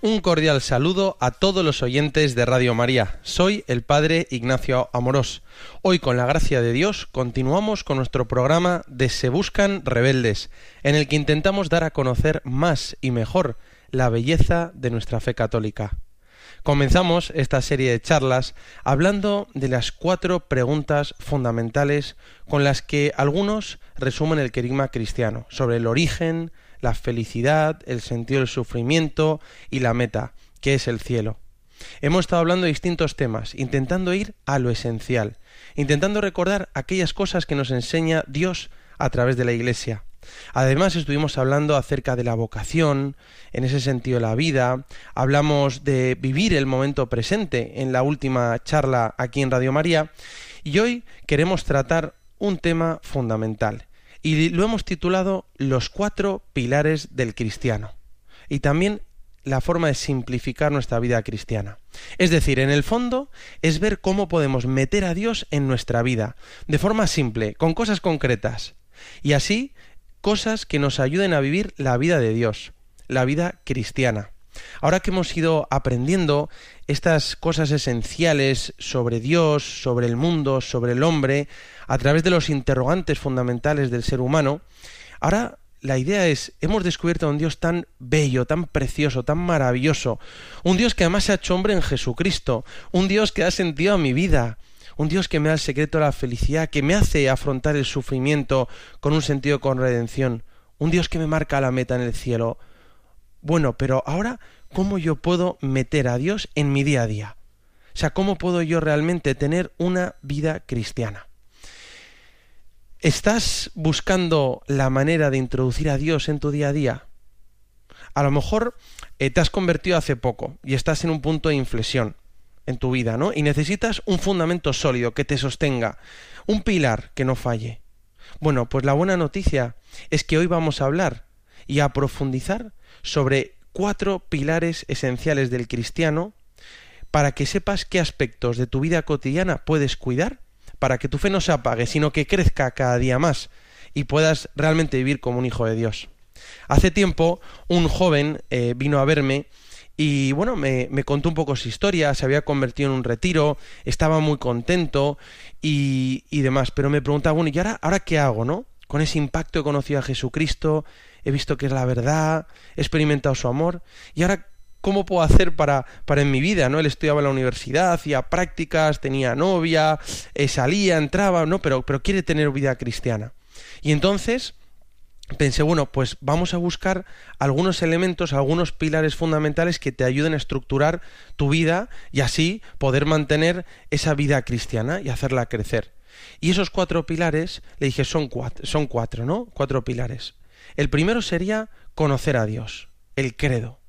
Un cordial saludo a todos los oyentes de Radio María. Soy el Padre Ignacio Amorós. Hoy, con la gracia de Dios, continuamos con nuestro programa de Se Buscan Rebeldes, en el que intentamos dar a conocer más y mejor la belleza de nuestra fe católica. Comenzamos esta serie de charlas hablando de las cuatro preguntas fundamentales con las que algunos resumen el querigma cristiano, sobre el origen, la felicidad, el sentido del sufrimiento y la meta, que es el cielo. Hemos estado hablando de distintos temas, intentando ir a lo esencial, intentando recordar aquellas cosas que nos enseña Dios a través de la Iglesia. Además estuvimos hablando acerca de la vocación, en ese sentido la vida, hablamos de vivir el momento presente en la última charla aquí en Radio María y hoy queremos tratar un tema fundamental, y lo hemos titulado Los cuatro pilares del cristiano. Y también la forma de simplificar nuestra vida cristiana. Es decir, en el fondo es ver cómo podemos meter a Dios en nuestra vida, de forma simple, con cosas concretas. Y así, cosas que nos ayuden a vivir la vida de Dios, la vida cristiana. Ahora que hemos ido aprendiendo estas cosas esenciales sobre Dios, sobre el mundo, sobre el hombre, a través de los interrogantes fundamentales del ser humano, ahora la idea es, hemos descubierto a un Dios tan bello, tan precioso, tan maravilloso, un Dios que además se ha hecho hombre en Jesucristo, un Dios que ha sentido a mi vida, un Dios que me da el secreto de la felicidad, que me hace afrontar el sufrimiento con un sentido con redención, un Dios que me marca la meta en el cielo, bueno, pero ahora, ¿cómo yo puedo meter a Dios en mi día a día? O sea, ¿cómo puedo yo realmente tener una vida cristiana? ¿Estás buscando la manera de introducir a Dios en tu día a día? A lo mejor eh, te has convertido hace poco y estás en un punto de inflexión en tu vida, ¿no? Y necesitas un fundamento sólido que te sostenga, un pilar que no falle. Bueno, pues la buena noticia es que hoy vamos a hablar y a profundizar sobre cuatro pilares esenciales del cristiano para que sepas qué aspectos de tu vida cotidiana puedes cuidar, para que tu fe no se apague, sino que crezca cada día más y puedas realmente vivir como un hijo de Dios. Hace tiempo un joven eh, vino a verme y bueno, me, contó un poco su historia, se había convertido en un retiro, estaba muy contento y, y demás, pero me preguntaba, bueno, ¿y ahora, ahora qué hago, no? Con ese impacto he conocido a Jesucristo, he visto que es la verdad, he experimentado su amor, y ahora ¿cómo puedo hacer para, para en mi vida? ¿no? Él estudiaba en la universidad, hacía prácticas, tenía novia, eh, salía, entraba, ¿no? Pero, pero quiere tener vida cristiana. Y entonces pensé, bueno, pues vamos a buscar algunos elementos, algunos pilares fundamentales que te ayuden a estructurar tu vida y así poder mantener esa vida cristiana y hacerla crecer. Y esos cuatro pilares, le dije, son cuatro, son cuatro, ¿no? Cuatro pilares. El primero sería conocer a Dios, el credo.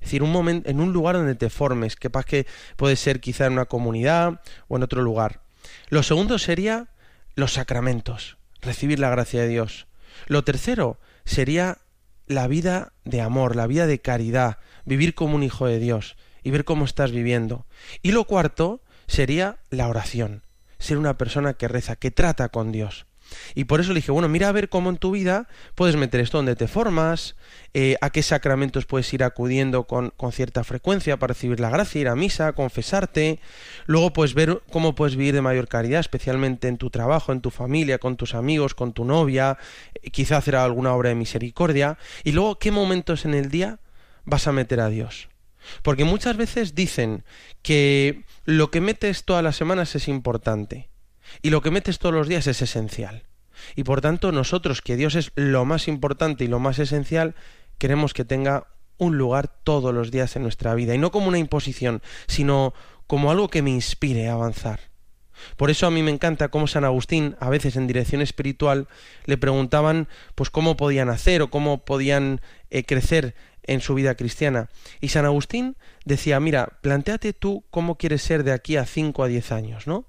Es decir, un momento, en un lugar donde te formes, que que puede ser quizá en una comunidad o en otro lugar. Lo segundo sería los sacramentos, recibir la gracia de Dios. Lo tercero sería la vida de amor, la vida de caridad, vivir como un hijo de Dios y ver cómo estás viviendo. Y lo cuarto sería la oración, ser una persona que reza, que trata con Dios. Y por eso le dije, bueno, mira a ver cómo en tu vida puedes meter esto donde te formas, eh, a qué sacramentos puedes ir acudiendo con, con, cierta frecuencia para recibir la gracia, ir a misa, confesarte. Luego puedes ver cómo puedes vivir de mayor caridad, especialmente en tu trabajo, en tu familia, con tus amigos, con tu novia, eh, quizá hacer alguna obra de misericordia. Y luego, ¿qué momentos en el día vas a meter a Dios? Porque muchas veces dicen que lo que metes todas las semanas es importante y lo que metes todos los días es esencial. Y por tanto nosotros, que Dios es lo más importante y lo más esencial, queremos que tenga un lugar todos los días en nuestra vida. Y no como una imposición, sino como algo que me inspire a avanzar. Por eso a mí me encanta cómo San Agustín, a veces en dirección espiritual, le preguntaban pues cómo podían hacer o cómo podían eh, crecer en su vida cristiana. Y San Agustín decía, mira, planteate tú cómo quieres ser de aquí a 5 a 10 años, ¿no?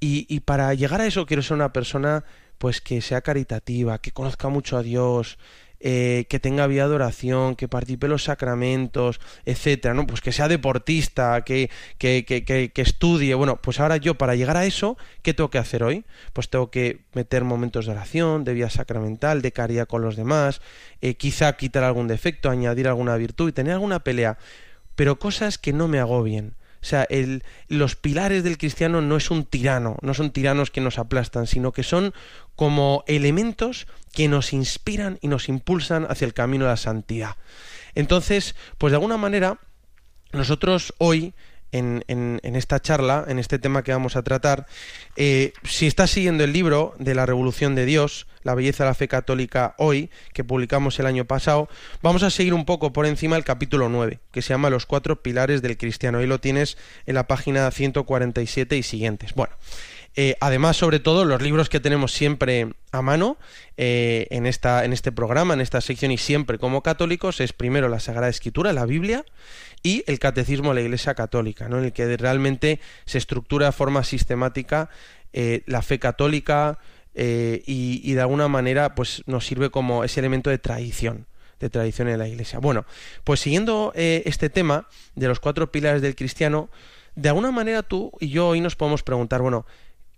Y, y para llegar a eso quiero ser una persona pues que sea caritativa, que conozca mucho a Dios, eh, que tenga vida de oración, que participe en los sacramentos, etcétera, ¿no? Pues que sea deportista, que, que, que, que, estudie. Bueno, pues ahora yo, para llegar a eso, ¿qué tengo que hacer hoy? Pues tengo que meter momentos de oración, de vida sacramental, de caridad con los demás, eh, quizá quitar algún defecto, añadir alguna virtud y tener alguna pelea, pero cosas que no me agobien o sea, los pilares del cristiano no es un tirano, no son tiranos que nos aplastan, sino que son como elementos que nos inspiran y nos impulsan hacia el camino de la santidad. Entonces, pues de alguna manera, nosotros hoy en, esta charla, en este tema que vamos a tratar. Eh, si estás siguiendo el libro de la Revolución de Dios, La belleza de la fe católica hoy, que publicamos el año pasado, vamos a seguir un poco por encima el capítulo 9, que se llama Los cuatro pilares del cristiano. Ahí lo tienes en la página 147 y siguientes. Bueno. Eh, además, sobre todo, los libros que tenemos siempre a mano eh, en, esta, en este programa, en esta sección y siempre como católicos, es primero la Sagrada Escritura, la Biblia, y el Catecismo de la Iglesia Católica, ¿no? en el que realmente se estructura de forma sistemática eh, la fe católica y, y, de alguna manera pues, nos sirve como ese elemento de tradición de tradición en la Iglesia. Bueno, pues siguiendo este tema de los cuatro pilares del cristiano, de alguna manera tú y yo hoy nos podemos preguntar, bueno,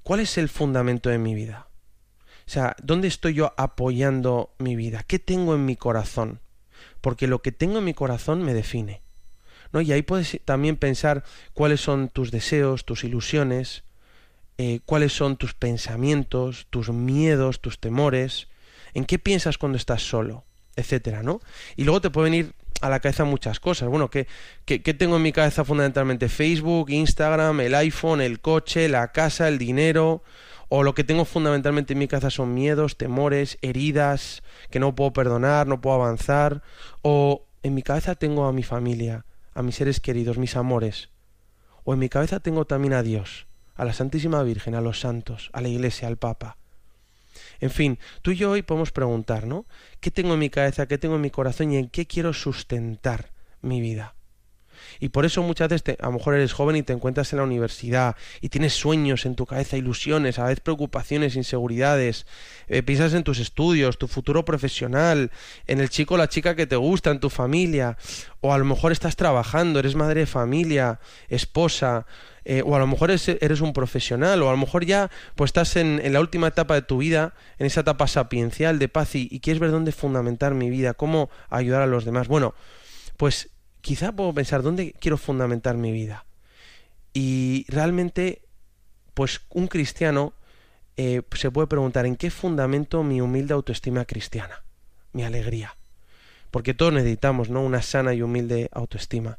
¿Cuál es el fundamento de mi vida? O sea, ¿dónde estoy yo apoyando mi vida? ¿Qué tengo en mi corazón? Porque lo que tengo en mi corazón me define. ¿no? Y ahí puedes también pensar cuáles son tus deseos, tus ilusiones, eh, cuáles son tus pensamientos, tus miedos, tus temores, en qué piensas cuando estás solo, etcétera, ¿no? Y luego te pueden ir a la cabeza muchas cosas. Bueno, ¿qué, ¿qué, tengo en mi cabeza fundamentalmente? Facebook, Instagram, el iPhone, el coche, la casa, el dinero. O lo que tengo fundamentalmente en mi cabeza son miedos, temores, heridas, que no puedo perdonar, no puedo avanzar. O en mi cabeza tengo a mi familia, a mis seres queridos, mis amores. O en mi cabeza tengo también a Dios, a la Santísima Virgen, a los santos, a la Iglesia, al Papa. En fin, tú y yo hoy podemos preguntar, ¿no? ¿Qué tengo en mi cabeza, qué tengo en mi corazón y en qué quiero sustentar mi vida? Y por eso muchas veces a lo mejor eres joven y te encuentras en la universidad y tienes sueños en tu cabeza, ilusiones, a veces preocupaciones, inseguridades, eh, piensas en tus estudios, tu futuro profesional, en el chico o la chica que te gusta, en tu familia, o a lo mejor estás trabajando, eres madre de familia, esposa, eh, o a lo mejor eres, un profesional, o a lo mejor ya pues estás en, la última etapa de tu vida, en esa etapa sapiencial de paz y, y quieres ver dónde fundamentar mi vida, cómo ayudar a los demás. Bueno, pues quizá puedo pensar dónde quiero fundamentar mi vida. Y realmente, pues un cristiano eh, se puede preguntar en qué fundamento mi humilde autoestima cristiana, mi alegría. Porque todos necesitamos, ¿no? Una sana y humilde autoestima.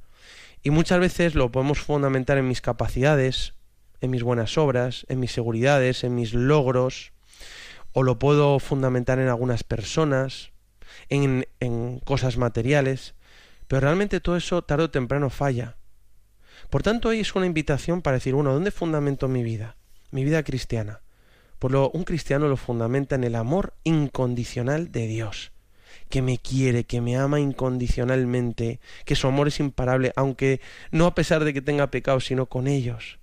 Y muchas veces lo podemos fundamentar en mis capacidades, en mis buenas obras, en mis seguridades, en mis logros, o lo puedo fundamentar en algunas personas, en, en cosas materiales, pero realmente todo eso tarde o temprano falla. Por tanto, hoy es una invitación para decir, bueno, ¿dónde fundamento mi vida? Mi vida cristiana. Por lo, un cristiano lo fundamenta en el amor incondicional de Dios, que me quiere, que me ama incondicionalmente, que su amor es imparable, aunque no a pesar de que tenga pecados, sino con ellos.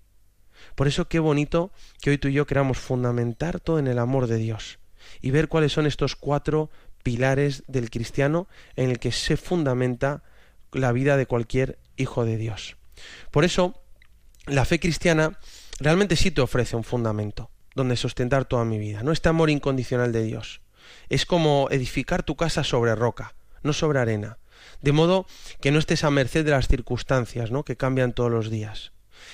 Por eso qué bonito que hoy tú y yo queramos fundamentar todo en el amor de Dios y ver cuáles son estos cuatro pilares del cristiano en el que se fundamenta la vida de cualquier hijo de Dios. Por eso, la fe cristiana realmente sí te ofrece un fundamento donde sustentar toda mi vida, no este amor incondicional de Dios. Es como edificar tu casa sobre roca, no sobre arena, de modo que no estés a merced de las circunstancias, ¿no? que cambian todos los días.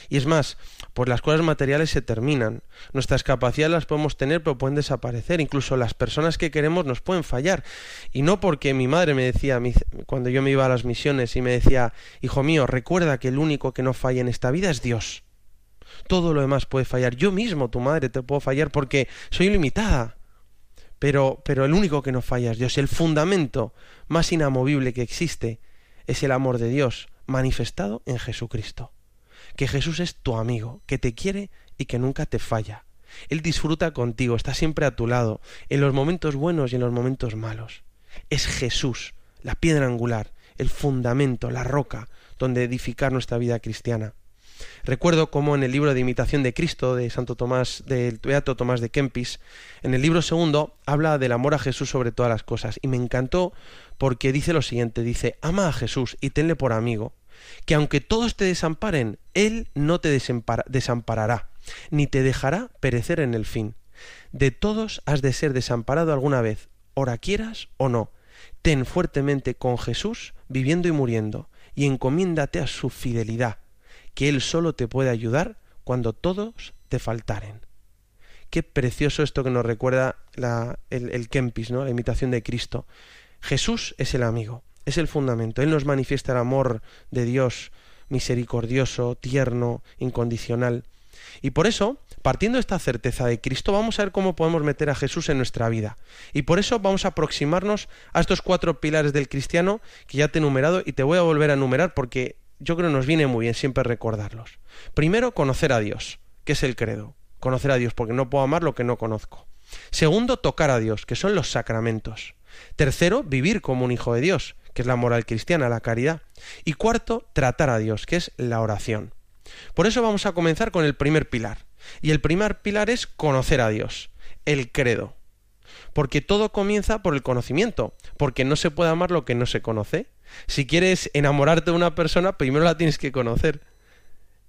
Y es más, pues las cosas materiales se terminan. Nuestras capacidades las podemos tener, pero pueden desaparecer. Incluso las personas que queremos nos pueden fallar. Y no porque mi madre me decía, cuando yo me iba a las misiones y me decía, hijo mío, recuerda que el único que no falla en esta vida es Dios. Todo lo demás puede fallar. Yo mismo, tu madre, te puedo fallar porque soy limitada. Pero, pero el único que no falla es Dios. El fundamento más inamovible que existe es el amor de Dios manifestado en Jesucristo que Jesús es tu amigo, que te quiere y que nunca te falla. Él disfruta contigo, está siempre a tu lado, en los momentos buenos y en los momentos malos. Es Jesús, la piedra angular, el fundamento, la roca donde edificar nuestra vida cristiana. Recuerdo cómo en el libro de Imitación de Cristo de Santo Tomás, del Beato Tomás de Kempis, en el libro segundo habla del amor a Jesús sobre todas las cosas y me encantó porque dice lo siguiente, dice, ama a Jesús y tenle por amigo, que aunque todos te desamparen, Él no te desamparará, ni te dejará perecer en el fin. De todos has de ser desamparado alguna vez, ora quieras o no. Ten fuertemente con Jesús, viviendo y muriendo, y encomiéndate a su fidelidad, que Él solo te puede ayudar cuando todos te faltaren. Qué precioso esto que nos recuerda el, Kempis, ¿no? la imitación de Cristo. Jesús es el amigo, es el fundamento. Él nos manifiesta el amor de Dios misericordioso, tierno, incondicional. Y por eso, partiendo de esta certeza de Cristo, vamos a ver cómo podemos meter a Jesús en nuestra vida. Y por eso vamos a aproximarnos a estos cuatro pilares del cristiano que ya te he enumerado y te voy a volver a enumerar porque yo creo que nos viene muy bien siempre recordarlos. Primero, conocer a Dios, que es el credo. Conocer a Dios porque no puedo amar lo que no conozco. Segundo, tocar a Dios, que son los sacramentos. Tercero, vivir como un hijo de Dios, que es la moral cristiana, la caridad. Y cuarto, tratar a Dios, que es la oración. Por eso vamos a comenzar con el primer pilar. Y el primer pilar es conocer a Dios, el credo. Porque todo comienza por el conocimiento, porque no se puede amar lo que no se conoce. Si quieres enamorarte de una persona, primero la tienes que conocer.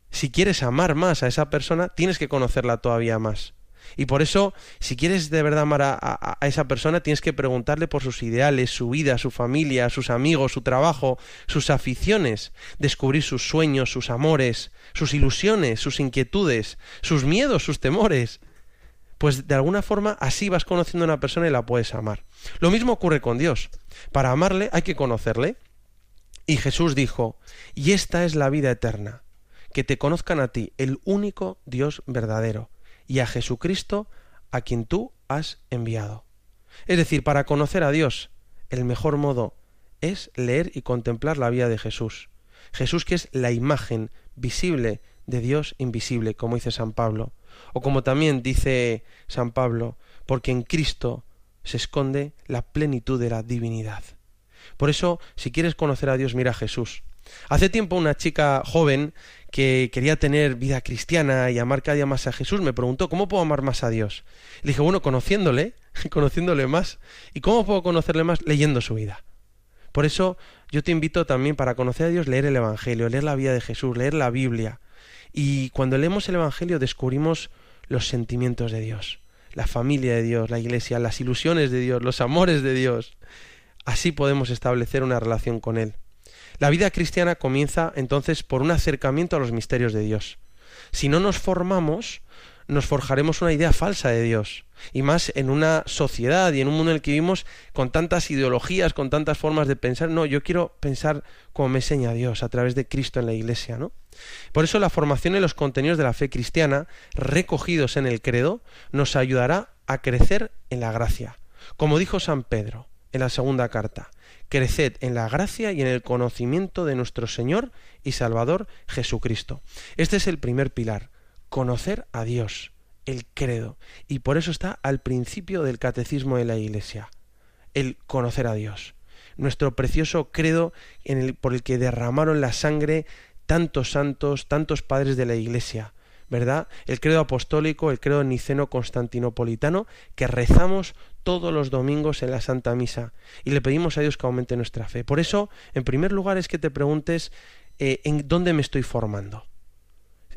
Si quieres amar más a esa persona, tienes que conocerla todavía más. Y por eso, si quieres de verdad amar a, esa persona, tienes que preguntarle por sus ideales, su vida, su familia, sus amigos, su trabajo, sus aficiones, descubrir sus sueños, sus amores, sus ilusiones, sus inquietudes, sus miedos, sus temores. Pues de alguna forma así vas conociendo a una persona y la puedes amar. Lo mismo ocurre con Dios. Para amarle hay que conocerle. Y Jesús dijo, y esta es la vida eterna, que te conozcan a ti, el único Dios verdadero y a Jesucristo a quien tú has enviado. Es decir, para conocer a Dios, el mejor modo es leer y contemplar la vida de Jesús. Jesús que es la imagen visible de Dios invisible, como dice San Pablo, o como también dice San Pablo, porque en Cristo se esconde la plenitud de la divinidad. Por eso, si quieres conocer a Dios, mira a Jesús. Hace tiempo una chica joven que quería tener vida cristiana y amar cada día más a Jesús me preguntó, ¿cómo puedo amar más a Dios? Le dije, bueno, conociéndole, conociéndole más. ¿Y cómo puedo conocerle más? Leyendo su vida. Por eso yo te invito también para conocer a Dios, leer el Evangelio, leer la vida de Jesús, leer la Biblia. Y cuando leemos el Evangelio descubrimos los sentimientos de Dios, la familia de Dios, la iglesia, las ilusiones de Dios, los amores de Dios. Así podemos establecer una relación con Él. La vida cristiana comienza entonces por un acercamiento a los misterios de Dios. Si no nos formamos, nos forjaremos una idea falsa de Dios. Y más en una sociedad y en un mundo en el que vivimos con tantas ideologías, con tantas formas de pensar. No, yo quiero pensar como me enseña Dios a través de Cristo en la Iglesia, ¿no? Por eso la formación en los contenidos de la fe cristiana, recogidos en el credo, nos ayudará a crecer en la gracia. Como dijo San Pedro en la segunda carta, creced en la gracia y en el conocimiento de nuestro Señor y Salvador Jesucristo. Este es el primer pilar, conocer a Dios, el credo, y por eso está al principio del catecismo de la Iglesia, el conocer a Dios. Nuestro precioso credo en el, por el que derramaron la sangre tantos santos, tantos padres de la Iglesia, ¿verdad? El credo apostólico, el credo niceno constantinopolitano, que rezamos todos los domingos en la Santa Misa y le pedimos a Dios que aumente nuestra fe. Por eso, en primer lugar, es que te preguntes eh, en dónde me estoy formando.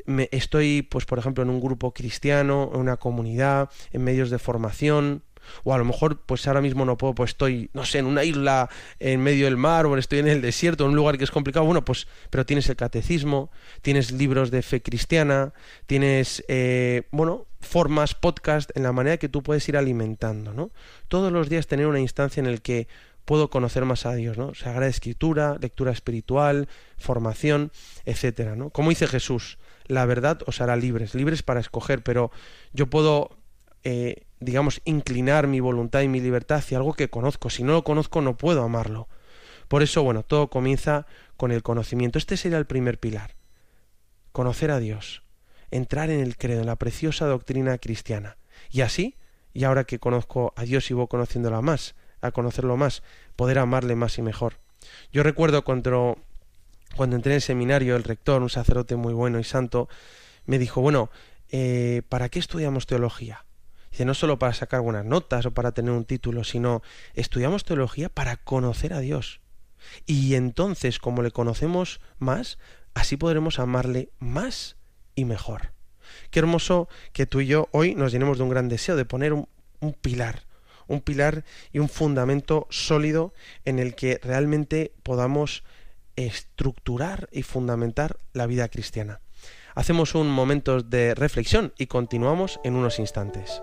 Me, estoy, pues, por ejemplo, en un grupo cristiano, en una comunidad, en medios de formación, o a lo mejor, pues ahora mismo no puedo, pues estoy, no sé, en una isla en medio del mar, o estoy en el desierto, en un lugar que es complicado. Bueno, pues, pero tienes el catecismo, tienes libros de fe cristiana, tienes, eh, bueno, formas, podcast, en la manera que tú puedes ir alimentando, ¿no? Todos los días tener una instancia en el que puedo conocer más a Dios, ¿no? Sagrada Escritura, lectura espiritual, formación, etcétera, ¿no? Como dice Jesús, la verdad os hará libres, libres para escoger, pero yo puedo eh, digamos, inclinar mi voluntad y mi libertad hacia algo que conozco. Si no lo conozco, no puedo amarlo. Por eso, bueno, todo comienza con el conocimiento. Este sería el primer pilar. Conocer a Dios. Entrar en el credo, en la preciosa doctrina cristiana. Y así, y ahora que conozco a Dios y voy conociéndola más, a conocerlo más, poder amarle más y mejor. Yo recuerdo cuando cuando entré en el seminario, el rector, un sacerdote muy bueno y santo, me dijo, bueno, eh, ¿para qué estudiamos teología? Dice, no solo para sacar buenas notas o para tener un título, sino estudiamos teología para conocer a Dios. Y entonces, como le conocemos más, así podremos amarle más y mejor. Qué hermoso que tú y yo hoy nos llenemos de un gran deseo de poner un, un pilar, un pilar y un fundamento sólido en el que realmente podamos estructurar y fundamentar la vida cristiana. Hacemos un momento de reflexión y continuamos en unos instantes.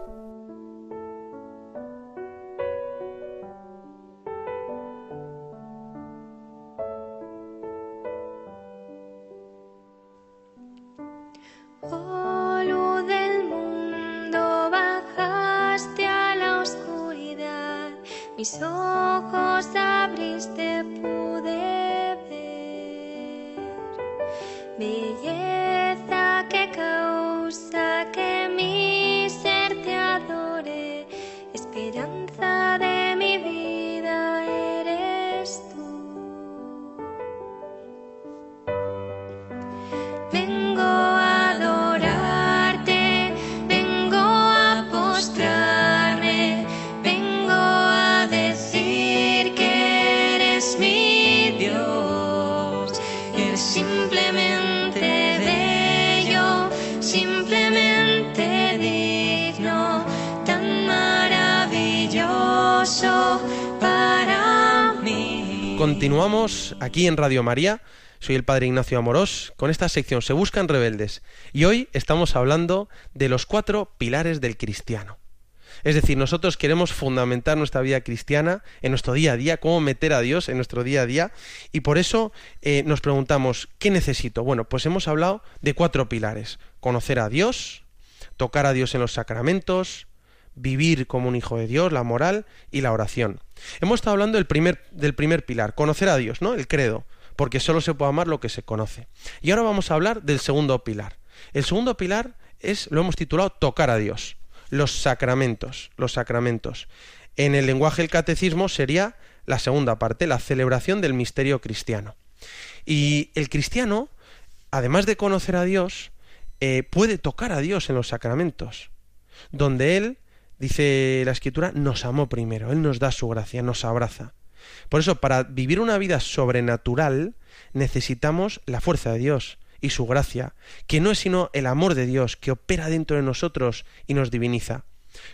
Aquí en Radio María. Soy el padre Ignacio Amorós con esta sección Se buscan rebeldes y hoy estamos hablando de los cuatro pilares del cristiano. Es decir, nosotros queremos fundamentar nuestra vida cristiana en nuestro día a día, cómo meter a Dios en nuestro día a día y por eso eh, nos preguntamos, ¿qué necesito? Bueno, pues hemos hablado de cuatro pilares. Conocer a Dios, tocar a Dios en los sacramentos, vivir como un hijo de Dios, la moral y la oración. Hemos estado hablando del primer, del primer pilar, conocer a Dios, ¿no? El credo, porque solo se puede amar lo que se conoce. Y ahora vamos a hablar del segundo pilar. El segundo pilar es, lo hemos titulado, tocar a Dios, los sacramentos, los sacramentos. En el lenguaje del catecismo sería la segunda parte, la celebración del misterio cristiano. Y el cristiano, además de conocer a Dios, eh, puede tocar a Dios en los sacramentos, donde Él, dice la Escritura, nos amó primero, Él nos da su gracia, nos abraza. Por eso, para vivir una vida sobrenatural, necesitamos la fuerza de Dios y su gracia, que no es sino el amor de Dios que opera dentro de nosotros y nos diviniza.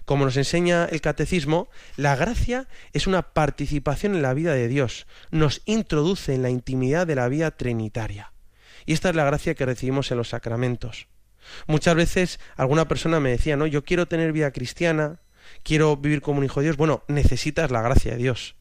Como nos enseña el catecismo, la gracia es una participación en la vida de Dios, nos introduce en la intimidad de la vida trinitaria. Y esta es la gracia que recibimos en los sacramentos. Muchas veces alguna persona me decía, no, yo quiero tener vida cristiana, quiero vivir como un hijo de Dios. Bueno, necesitas la gracia de Dios.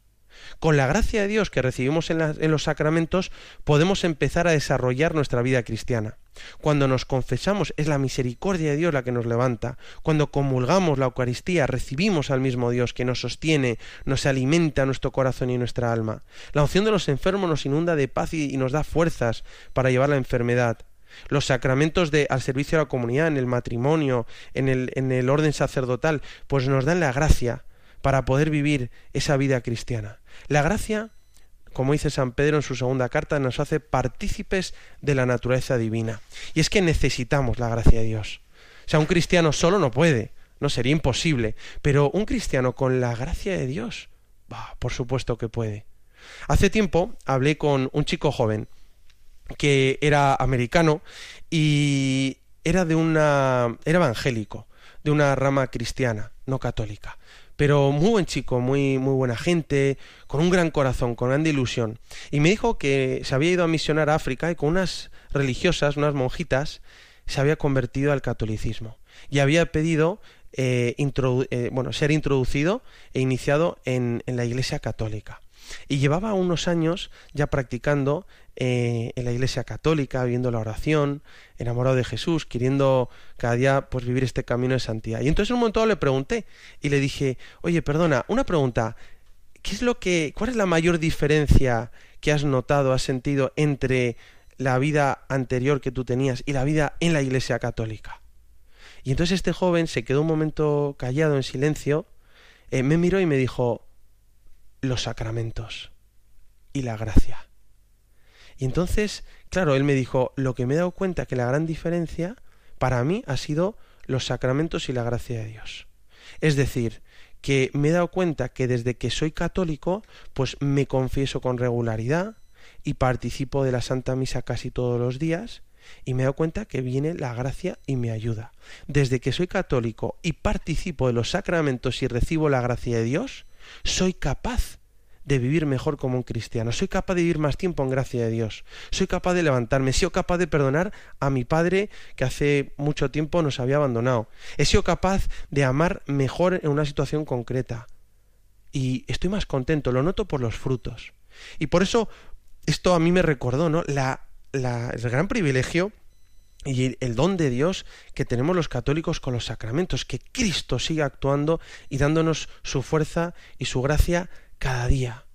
Con la gracia de Dios que recibimos en, los sacramentos podemos empezar a desarrollar nuestra vida cristiana. Cuando nos confesamos es la misericordia de Dios la que nos levanta. Cuando comulgamos la Eucaristía recibimos al mismo Dios que nos sostiene, nos alimenta nuestro corazón y nuestra alma. La unción de los enfermos nos inunda de paz y nos da fuerzas para llevar la enfermedad. Los sacramentos de, al servicio de la comunidad, en el matrimonio, en el, en el orden sacerdotal, pues nos dan la gracia para poder vivir esa vida cristiana. La gracia, como dice San Pedro en su segunda carta, nos hace partícipes de la naturaleza divina. Y es que necesitamos la gracia de Dios. O sea, un cristiano solo no puede, no sería imposible, pero un cristiano con la gracia de Dios, bah, por supuesto que puede. Hace tiempo hablé con un chico joven que era americano y era de una era evangélico, de una rama cristiana, no católica pero muy buen chico, muy, muy buena gente, con un gran corazón, con grande ilusión. Y me dijo que se había ido a misionar a África y con unas religiosas, unas monjitas, se había convertido al catolicismo. Y había pedido eh, eh, bueno, ser introducido e iniciado en, en, la Iglesia Católica. Y llevaba unos años ya practicando eh, en la Iglesia Católica, viendo la oración, enamorado de Jesús, queriendo cada día pues vivir este camino de santidad. Y entonces en un momento le pregunté y le dije, oye, perdona, una pregunta, ¿qué es lo que, cuál es la mayor diferencia que has notado, has sentido entre la vida anterior que tú tenías y la vida en la Iglesia Católica? Y entonces este joven se quedó un momento callado en silencio, eh, me miró y me dijo, los sacramentos y la gracia. Y entonces, claro, él me dijo, lo que me he dado cuenta que la gran diferencia para mí ha sido los sacramentos y la gracia de Dios. Es decir, que me he dado cuenta que desde que soy católico, pues me confieso con regularidad y participo de la Santa Misa casi todos los días, y me he dado cuenta que viene la gracia y me ayuda. Desde que soy católico y participo de los sacramentos y recibo la gracia de Dios, soy capaz de vivir mejor como un cristiano. Soy capaz de vivir más tiempo en gracia de Dios. Soy capaz de levantarme. He sido capaz de perdonar a mi padre que hace mucho tiempo nos había abandonado. He sido capaz de amar mejor en una situación concreta. Y estoy más contento, lo noto por los frutos. Y por eso esto a mí me recordó, ¿no? La, la, el gran privilegio y el don de Dios que tenemos los católicos con los sacramentos, que Cristo sigue actuando y dándonos su fuerza y su gracia cada día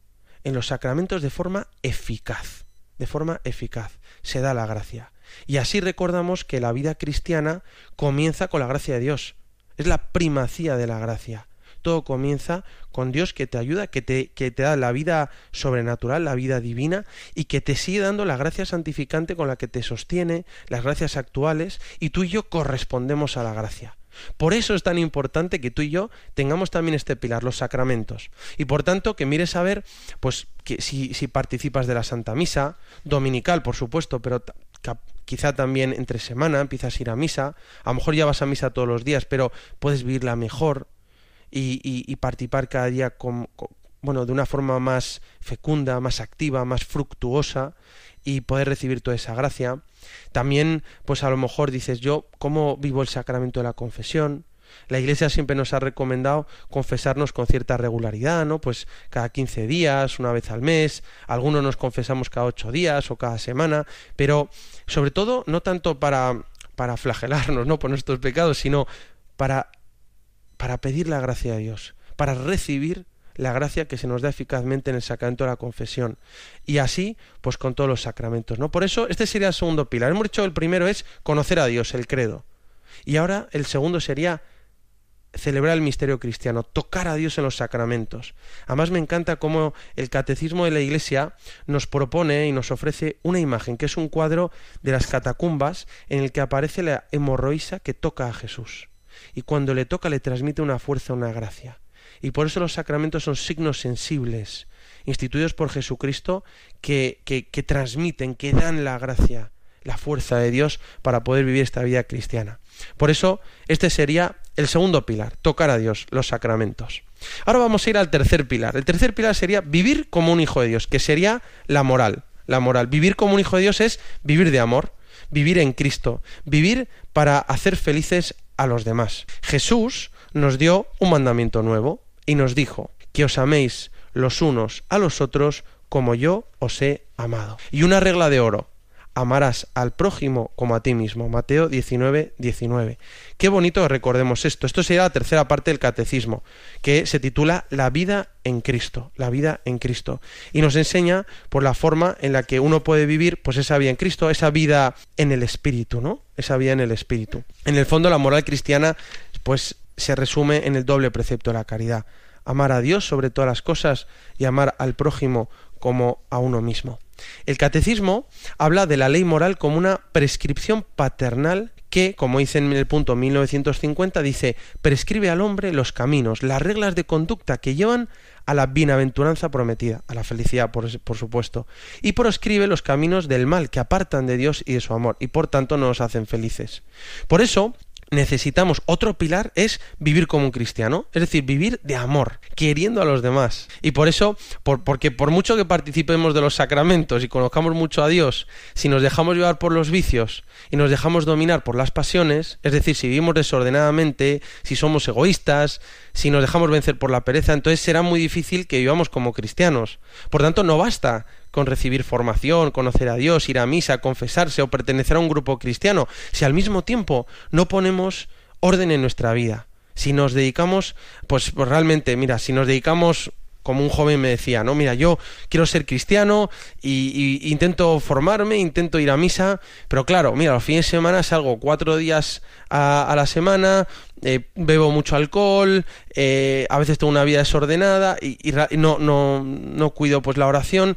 en los sacramentos de forma eficaz, de forma eficaz, se da la gracia. Y así recordamos que la vida cristiana comienza con la gracia de Dios, es la primacía de la gracia. Todo comienza con Dios que te ayuda, que te, que te da la vida sobrenatural, la vida divina, y que te sigue dando la gracia santificante con la que te sostiene, las gracias actuales, y tú y yo correspondemos a la gracia. Por eso es tan importante que tú y yo tengamos también este pilar, los sacramentos. Y por tanto, que mires a ver, pues, que si, si participas de la Santa Misa, dominical, por supuesto, pero quizá también entre semana empiezas a ir a misa, a lo mejor ya vas a misa todos los días, pero puedes vivirla mejor y, participar cada día con, bueno, de una forma más fecunda, más activa, más fructuosa y poder recibir toda esa gracia. También, pues a lo mejor dices yo, ¿cómo vivo el sacramento de la confesión? La Iglesia siempre nos ha recomendado confesarnos con cierta regularidad, ¿no? Pues cada 15 días, una vez al mes, algunos nos confesamos cada 8 días o cada semana, pero sobre todo no tanto para para flagelarnos, ¿no? por nuestros pecados, sino para para pedir la gracia de Dios, para recibir la gracia que se nos da eficazmente en el sacramento de la confesión. Y así, pues con todos los sacramentos, ¿no? Por eso, este sería el segundo pilar. Hemos dicho el primero es conocer a Dios, el credo. Y ahora el segundo sería celebrar el misterio cristiano, tocar a Dios en los sacramentos. Además me encanta cómo el catecismo de la Iglesia nos propone y nos ofrece una imagen, que es un cuadro de las catacumbas en el que aparece la hemorroísa que toca a Jesús. Y cuando le toca le transmite una fuerza, una gracia. Y por eso los sacramentos son signos sensibles, instituidos por Jesucristo, que, que, que transmiten, que dan la gracia, la fuerza de Dios para poder vivir esta vida cristiana. Por eso, este sería el segundo pilar, tocar a Dios, los sacramentos. Ahora vamos a ir al tercer pilar. El tercer pilar sería vivir como un hijo de Dios, que sería la moral. La moral. Vivir como un hijo de Dios es vivir de amor, vivir en Cristo, vivir para hacer felices a los demás. Jesús nos dio un mandamiento nuevo y nos dijo que os améis los unos a los otros como yo os he amado. Y una regla de oro, amarás al prójimo como a ti mismo. Mateo 19, 19. Qué bonito recordemos esto. Esto sería la tercera parte del catecismo, que se titula La vida en Cristo, la vida en Cristo. Y nos enseña por la forma en la que uno puede vivir pues esa vida en Cristo, esa vida en el espíritu, ¿no? Esa vida en el espíritu. En el fondo la moral cristiana pues se resume en el doble precepto de la caridad. Amar a Dios sobre todas las cosas y amar al prójimo como a uno mismo. El catecismo habla de la ley moral como una prescripción paternal que, como dice en el punto 1950, dice, prescribe al hombre los caminos, las reglas de conducta que llevan a la bienaventuranza prometida, a la felicidad, por, supuesto, y proscribe los caminos del mal que apartan de Dios y de su amor, y por tanto no nos hacen felices. Por eso, necesitamos otro pilar es vivir como un cristiano, es decir, vivir de amor, queriendo a los demás. Y por eso, por, porque por mucho que participemos de los sacramentos y conozcamos mucho a Dios, si nos dejamos llevar por los vicios y nos dejamos dominar por las pasiones, es decir, si vivimos desordenadamente, si somos egoístas, si nos dejamos vencer por la pereza, entonces será muy difícil que vivamos como cristianos. Por tanto, no basta con recibir formación, conocer a Dios, ir a misa, confesarse o pertenecer a un grupo cristiano, si al mismo tiempo no ponemos orden en nuestra vida, si nos dedicamos, pues, pues realmente, mira, si nos dedicamos como un joven me decía, no, mira, yo quiero ser cristiano y, y, intento formarme, intento ir a misa, pero claro, mira, los fines de semana salgo cuatro días a, a la semana, eh, bebo mucho alcohol, eh, a veces tengo una vida desordenada y, no, no, no cuido pues la oración,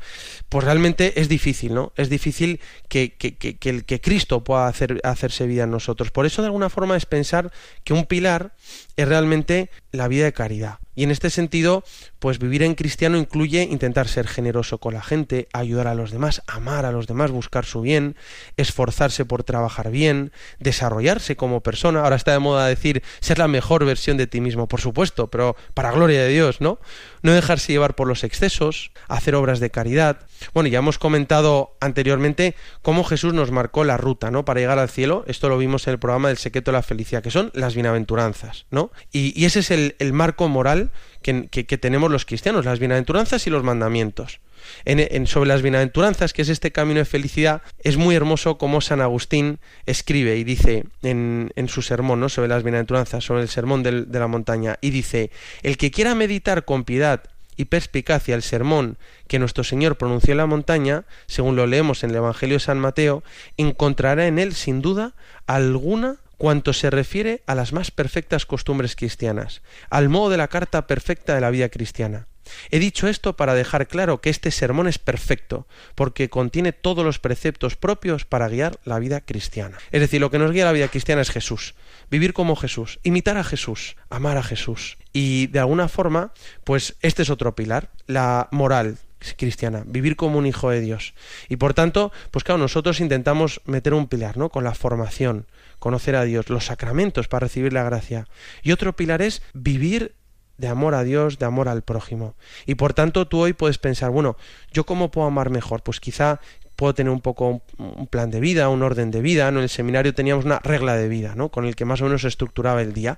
pues realmente es difícil, ¿no? Es difícil que, que, que, que que Cristo pueda hacer, hacerse vida en nosotros. Por eso de alguna forma es pensar que un pilar es realmente la vida de caridad. Y en este sentido, pues vivir en cristiano incluye intentar ser generoso con la gente, ayudar a los demás, amar a los demás, buscar su bien, esforzarse por trabajar bien, desarrollarse como persona. Ahora está de moda decir ser la mejor versión de ti mismo, por supuesto, pero para gloria de Dios, ¿no? No dejarse llevar por los excesos, hacer obras de caridad. Bueno, ya hemos comentado anteriormente cómo Jesús nos marcó la ruta, ¿no? Para llegar al cielo. Esto lo vimos en el programa del secreto de la felicidad, que son las bienaventuranzas, ¿no? Y, y ese es el, el marco moral que, tenemos los cristianos, las bienaventuranzas y los mandamientos. En, en- sobre las bienaventuranzas, que es este camino de felicidad, es muy hermoso como San Agustín escribe y dice en, en su sermón ¿no? sobre las bienaventuranzas, sobre el sermón del- de la montaña, y dice, el que quiera meditar con piedad y perspicacia el sermón que nuestro Señor pronunció en la montaña, según lo leemos en el Evangelio de San Mateo, encontrará en él sin duda alguna cuanto se refiere a las más perfectas costumbres cristianas, al modo de la carta perfecta de la vida cristiana. He dicho esto para dejar claro que este sermón es perfecto, porque contiene todos los preceptos propios para guiar la vida cristiana. Es decir, lo que nos guía la vida cristiana es Jesús, vivir como Jesús, imitar a Jesús, amar a Jesús. Y de alguna forma, pues este es otro pilar, la moral cristiana, vivir como un hijo de Dios. Y por tanto, pues claro, nosotros intentamos meter un pilar, ¿no? Con la formación, conocer a Dios, los sacramentos para recibir la gracia. Y otro pilar es vivir de amor a Dios, de amor al prójimo. Y por tanto tú hoy puedes pensar, bueno, ¿yo cómo puedo amar mejor? Pues quizá puedo tener un poco un, plan de vida, un orden de vida. En el seminario teníamos una regla de vida, ¿no? Con el que más o menos se estructuraba el día,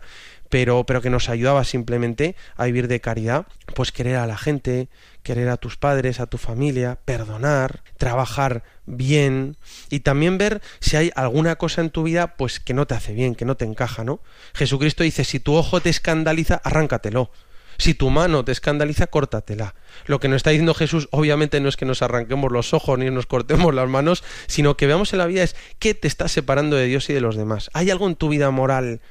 pero, pero que nos ayudaba simplemente a vivir de caridad, pues querer a la gente, querer a tus padres, a tu familia, perdonar, trabajar bien y también ver si hay alguna cosa en tu vida pues que no te hace bien, que no te encaja, ¿no? Jesucristo dice, si tu ojo te escandaliza, arráncatelo. Si tu mano te escandaliza, córtatela. Lo que nos está diciendo Jesús obviamente no es que nos arranquemos los ojos ni nos cortemos las manos, sino que veamos en la vida es qué te está separando de Dios y de los demás. ¿Hay algo en tu vida moral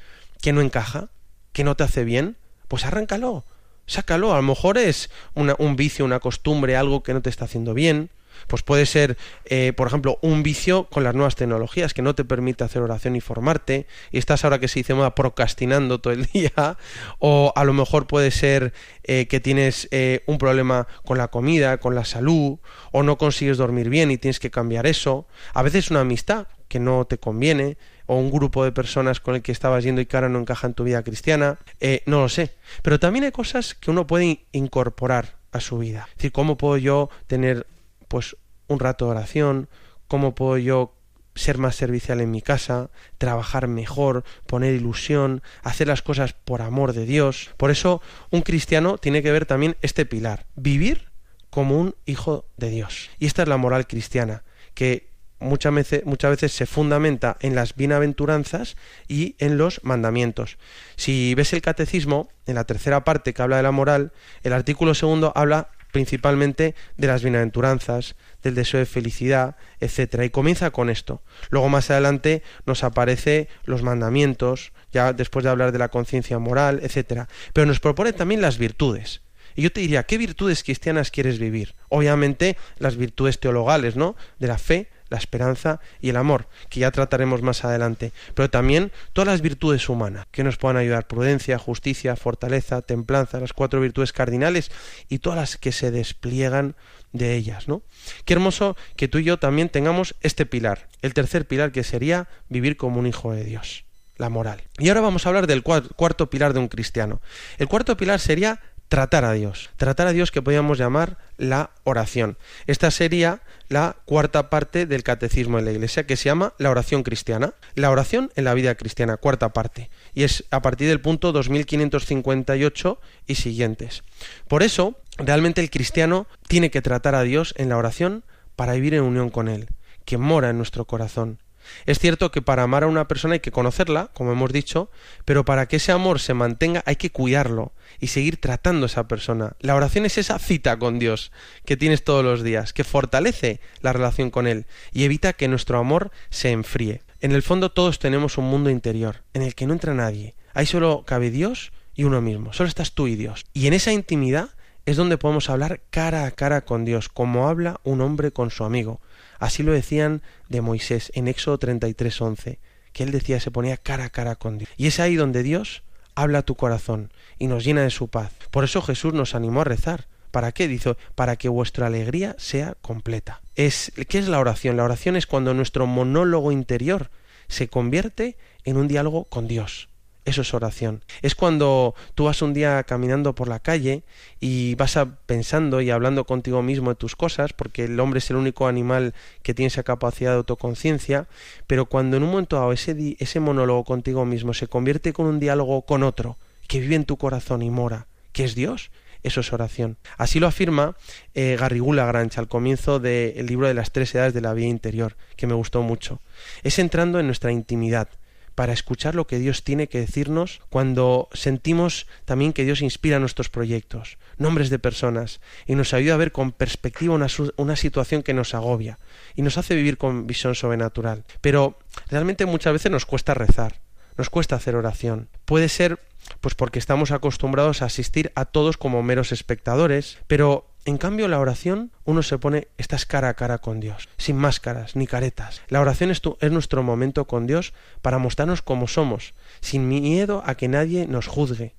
que no encaja? ¿Que no te hace bien? Pues arráncalo, sácalo. A lo mejor es una- un vicio, una costumbre, algo que no te está haciendo bien. Pues puede ser, eh, por ejemplo, un vicio con las nuevas tecnologías que no te permite hacer oración y formarte, y estás ahora que se dice moda procrastinando todo el día, o a lo mejor puede ser eh, que tienes eh, un problema con la comida, con la salud, o no consigues dormir bien y tienes que cambiar eso. A veces una amistad que no te conviene, o un grupo de personas con el que estabas yendo y que ahora no encaja en tu vida cristiana, eh, no lo sé. Pero también hay cosas que uno puede in- incorporar a su vida. Es decir, ¿cómo puedo yo tener pues un rato de oración? ¿Cómo puedo yo ser más servicial en mi casa, trabajar mejor, poner ilusión, hacer las cosas por amor de Dios? Por eso un cristiano tiene que ver también este pilar, vivir como un hijo de Dios. Y esta es la moral cristiana, que muchas veces, muchas veces se fundamenta en las bienaventuranzas y en los mandamientos. Si ves el catecismo, en la tercera parte que habla de la moral, el artículo segundo habla principalmente de las bienaventuranzas, del deseo de felicidad, etcétera, y comienza con esto. Luego más adelante nos aparece los mandamientos, ya después de hablar de la conciencia moral, etcétera, pero nos propone también las virtudes. Y yo te diría, ¿qué virtudes cristianas quieres vivir? Obviamente las virtudes teologales, ¿no? De la fe, la esperanza y el amor, que ya trataremos más adelante, pero también todas las virtudes humanas que nos puedan ayudar, prudencia, justicia, fortaleza, templanza, las cuatro virtudes cardinales y todas las que se despliegan de ellas, ¿no? Qué hermoso que tú y yo también tengamos este pilar, el tercer pilar que sería vivir como un hijo de Dios, la moral. Y ahora vamos a hablar del cuarto pilar de un cristiano. El cuarto pilar sería tratar a Dios. Tratar a Dios que podríamos llamar la oración. Esta sería la cuarta parte del catecismo de la Iglesia que se llama la oración cristiana. La oración en la vida cristiana, cuarta parte. Y es a partir del punto 2558 y siguientes. Por eso, realmente el cristiano tiene que tratar a Dios en la oración para vivir en unión con Él, que mora en nuestro corazón. Es cierto que para amar a una persona hay que conocerla, como hemos dicho, pero para que ese amor se mantenga hay que cuidarlo y seguir tratando a esa persona. La oración es esa cita con Dios que tienes todos los días, que fortalece la relación con Él y evita que nuestro amor se enfríe. En el fondo todos tenemos un mundo interior en el que no entra nadie. Ahí solo cabe Dios y uno mismo. Solo estás tú y Dios. Y en esa intimidad es donde podemos hablar cara a cara con Dios, como habla un hombre con su amigo. Así lo decían de Moisés en Éxodo 33:11, que él decía se ponía cara a cara con Dios. Y es ahí donde Dios habla tu corazón y nos llena de su paz. Por eso Jesús nos animó a rezar. ¿Para qué? Dice, para que vuestra alegría sea completa. Es, ¿Qué es la oración? La oración es cuando nuestro monólogo interior se convierte en un diálogo con Dios. Eso es oración. Es cuando tú vas un día caminando por la calle y vas a, pensando y hablando contigo mismo de tus cosas, porque el hombre es el único animal que tiene esa capacidad de autoconciencia, pero cuando en un momento dado ese, ese monólogo contigo mismo se convierte con un diálogo con otro, que vive en tu corazón y mora, que es Dios, eso es oración. Así lo afirma eh, Garrigula Granch al comienzo del libro de las tres edades de la vida interior, que me gustó mucho. Es entrando en nuestra intimidad, para escuchar lo que Dios tiene que decirnos cuando sentimos también que Dios inspira nuestros proyectos, nombres de personas, y nos ayuda a ver con perspectiva una, una, situación que nos agobia y nos hace vivir con visión sobrenatural. Pero realmente muchas veces nos cuesta rezar, nos cuesta hacer oración. Puede ser pues porque estamos acostumbrados a asistir a todos como meros espectadores, pero en cambio, la oración, uno se pone, estás cara a cara con Dios, sin máscaras ni caretas. La oración es, es, nuestro momento con Dios para mostrarnos como somos, sin miedo a que nadie nos juzgue.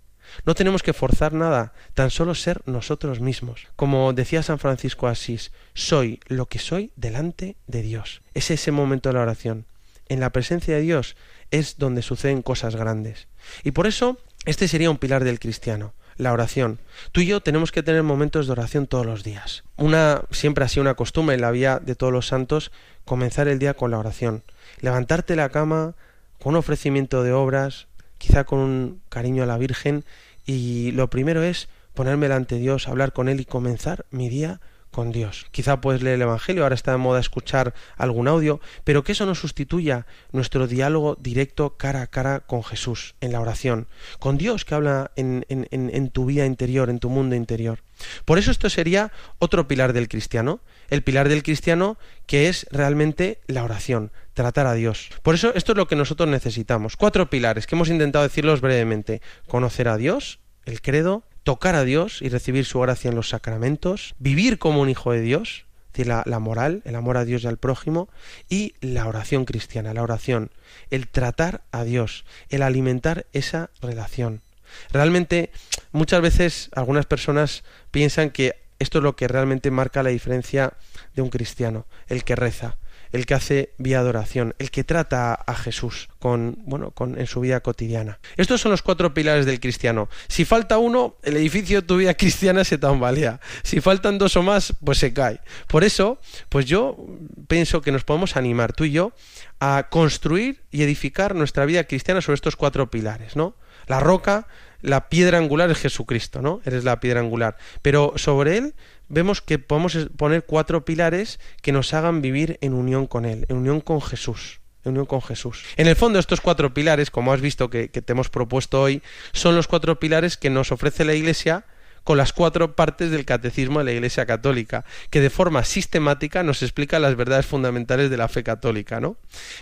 No tenemos que forzar nada, tan solo ser nosotros mismos. Como decía San Francisco Asís, soy lo que soy delante de Dios. Es ese momento de la oración. En la presencia de Dios es donde suceden cosas grandes. Y por eso, este sería un pilar del cristiano la oración. Tú y yo tenemos que tener momentos de oración todos los días. Una siempre ha sido una costumbre en la vida de todos los santos comenzar el día con la oración. Levantarte de la cama con un ofrecimiento de obras, quizá con un cariño a la Virgen y lo primero es ponerme delante de Dios, hablar con él y comenzar mi día con Dios. Quizá puedes leer el Evangelio, ahora está de moda escuchar algún audio, pero que eso no sustituya nuestro diálogo directo cara a cara con Jesús en la oración, con Dios que habla en, en, en tu vida interior, en tu mundo interior. Por eso esto sería otro pilar del cristiano, el pilar del cristiano que es realmente la oración, tratar a Dios. Por eso esto es lo que nosotros necesitamos. Cuatro pilares que hemos intentado decirlos brevemente. Conocer a Dios, el credo, tocar a Dios y recibir su gracia en los sacramentos, vivir como un hijo de Dios, es decir, la, la, moral, el amor a Dios y al prójimo, y la oración cristiana, la oración, el tratar a Dios, el alimentar esa relación. Realmente, muchas veces algunas personas piensan que esto es lo que realmente marca la diferencia de un cristiano, el que reza, el que hace vía adoración, el que trata a Jesús con, bueno, con, en su vida cotidiana. Estos son los cuatro pilares del cristiano. Si falta uno, el edificio de tu vida cristiana se tambalea. Si faltan dos o más, pues se cae. Por eso, pues yo pienso que nos podemos animar, tú y yo, a construir y edificar nuestra vida cristiana sobre estos cuatro pilares, ¿no? La roca, la piedra angular es Jesucristo, ¿no? Eres la piedra angular. Pero sobre él vemos que podemos poner cuatro pilares que nos hagan vivir en unión con Él, en unión con Jesús. En unión con Jesús. En el fondo, estos cuatro pilares, como has visto que, que te hemos propuesto hoy, son los cuatro pilares que nos ofrece la Iglesia con las cuatro partes del catecismo de la Iglesia Católica, que de forma sistemática nos explica las verdades fundamentales de la fe católica, ¿no?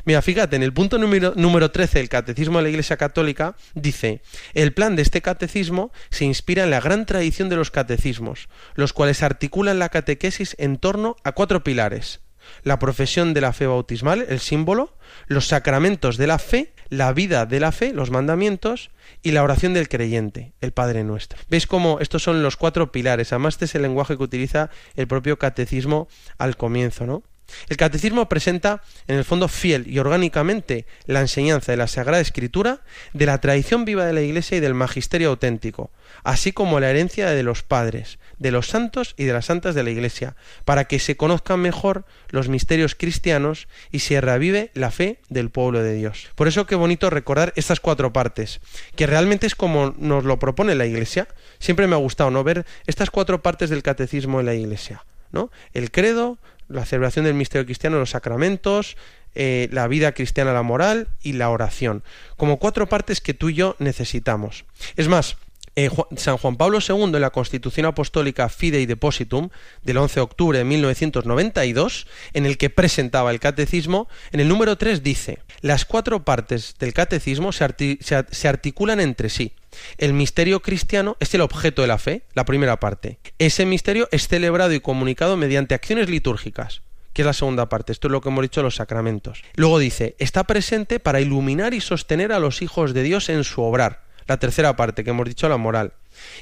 Mira, fíjate, en el punto número, número 13 del catecismo de la Iglesia Católica dice, el plan de este catecismo se inspira en la gran tradición de los catecismos, los cuales articulan la catequesis en torno a cuatro pilares, la profesión de la fe bautismal, el símbolo, los sacramentos de la fe, la vida de la fe, los mandamientos, y la oración del creyente, el Padre Nuestro. ¿Veis cómo estos son los cuatro pilares? Además, este es el lenguaje que utiliza el propio catecismo al comienzo, ¿no? El catecismo presenta, en el fondo, fiel y orgánicamente la enseñanza de la Sagrada Escritura, de la tradición viva de la Iglesia y del magisterio auténtico, así como la herencia de los padres, de los santos y de las santas de la Iglesia, para que se conozcan mejor los misterios cristianos y se revive la fe del pueblo de Dios. Por eso qué bonito recordar estas cuatro partes, que realmente es como nos lo propone la Iglesia. Siempre me ha gustado no ver estas cuatro partes del catecismo en la Iglesia. ¿no? El credo, la celebración del misterio cristiano, los sacramentos, eh, la vida cristiana, la moral y la oración, como cuatro partes que tú y yo necesitamos. Es más, Eh, San Juan Pablo II, en la Constitución Apostólica Fidei Depositum del 11 de octubre de 1992, en el que presentaba el catecismo, en el número 3 dice, las cuatro partes del catecismo se, se articulan entre sí. El misterio cristiano es el objeto de la fe, la primera parte. Ese misterio es celebrado y comunicado mediante acciones litúrgicas que es la segunda parte. Esto es lo que hemos dicho los sacramentos. Luego dice, está presente para iluminar y sostener a los hijos de Dios en su obrar. La tercera parte que hemos dicho, la moral.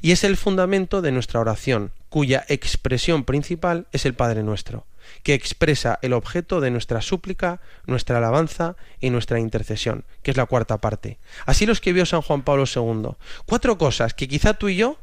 Y es el fundamento de nuestra oración, cuya expresión principal es el Padre nuestro, que expresa el objeto de nuestra súplica, nuestra alabanza y nuestra intercesión, que es la cuarta parte. Así lo escribió San Juan Pablo II. Cuatro cosas que quizá tú y yo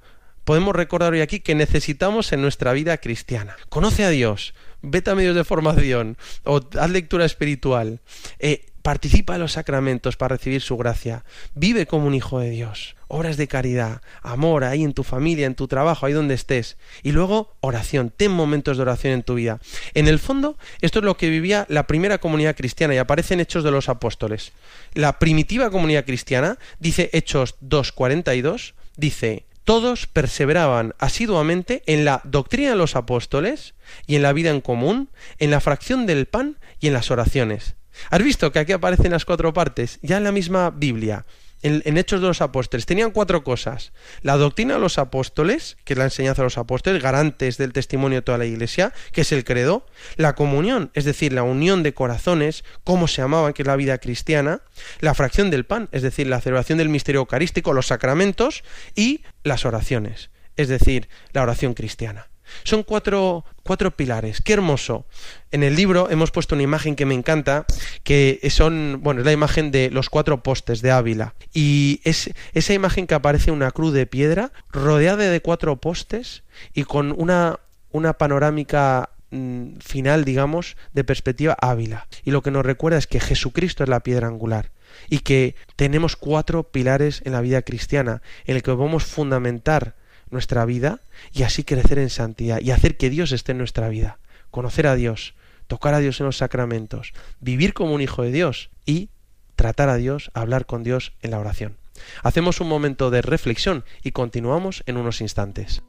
podemos recordar hoy aquí que necesitamos en nuestra vida cristiana. Conoce a Dios, vete a medios de formación o haz lectura espiritual, eh, participa en los sacramentos para recibir su gracia, vive como un hijo de Dios, obras de caridad, amor ahí en tu familia, en tu trabajo, ahí donde estés, y luego oración, ten momentos de oración en tu vida. En el fondo, esto es lo que vivía la primera comunidad cristiana y aparece en Hechos de los Apóstoles. La primitiva comunidad cristiana, dice Hechos 2.42, dice, todos perseveraban asiduamente en la doctrina de los apóstoles y en la vida en común, en la fracción del pan y en las oraciones. ¿Has visto que aquí aparecen las cuatro partes? Ya en la misma Biblia, en, Hechos de los Apóstoles, tenían cuatro cosas. La doctrina de los apóstoles, que es la enseñanza de los apóstoles, garantes del testimonio de toda la iglesia, que es el credo. La comunión, es decir, la unión de corazones, cómo se amaban, que es la vida cristiana. La fracción del pan, es decir, la celebración del misterio eucarístico, los sacramentos. Y las oraciones, es decir, la oración cristiana. Son cuatro, cuatro pilares. Qué hermoso. En el libro hemos puesto una imagen que me encanta, que son, bueno, es la imagen de los cuatro postes de Ávila. Y es esa imagen que aparece una cruz de piedra rodeada de cuatro postes y con una, una panorámica mm, final, digamos, de perspectiva Ávila. Y lo que nos recuerda es que Jesucristo es la piedra angular y que tenemos cuatro pilares en la vida cristiana en el que podemos fundamentar nuestra vida y así crecer en santidad y hacer que Dios esté en nuestra vida. Conocer a Dios, tocar a Dios en los sacramentos, vivir como un hijo de Dios y tratar a Dios, hablar con Dios en la oración. Hacemos un momento de reflexión y continuamos en unos instantes.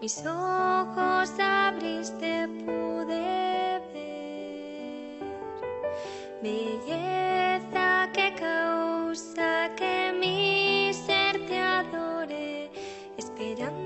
Mis ojos abriste, pude belleza que causa que mi ser te adore, esperanza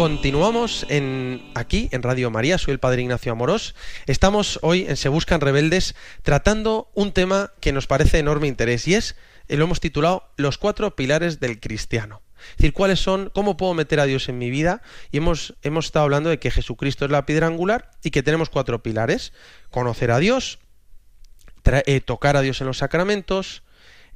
Continuamos en aquí en Radio María, soy el Padre Ignacio Amorós. Estamos hoy en Se Buscan Rebeldes tratando un tema que nos parece de enorme interés y es, eh, lo hemos titulado Los cuatro pilares del cristiano. Es decir, cuáles son, cómo puedo meter a Dios en mi vida. Y hemos, estado hablando de que Jesucristo es la piedra angular y que tenemos cuatro pilares. Conocer a Dios, eh, tocar a Dios en los sacramentos,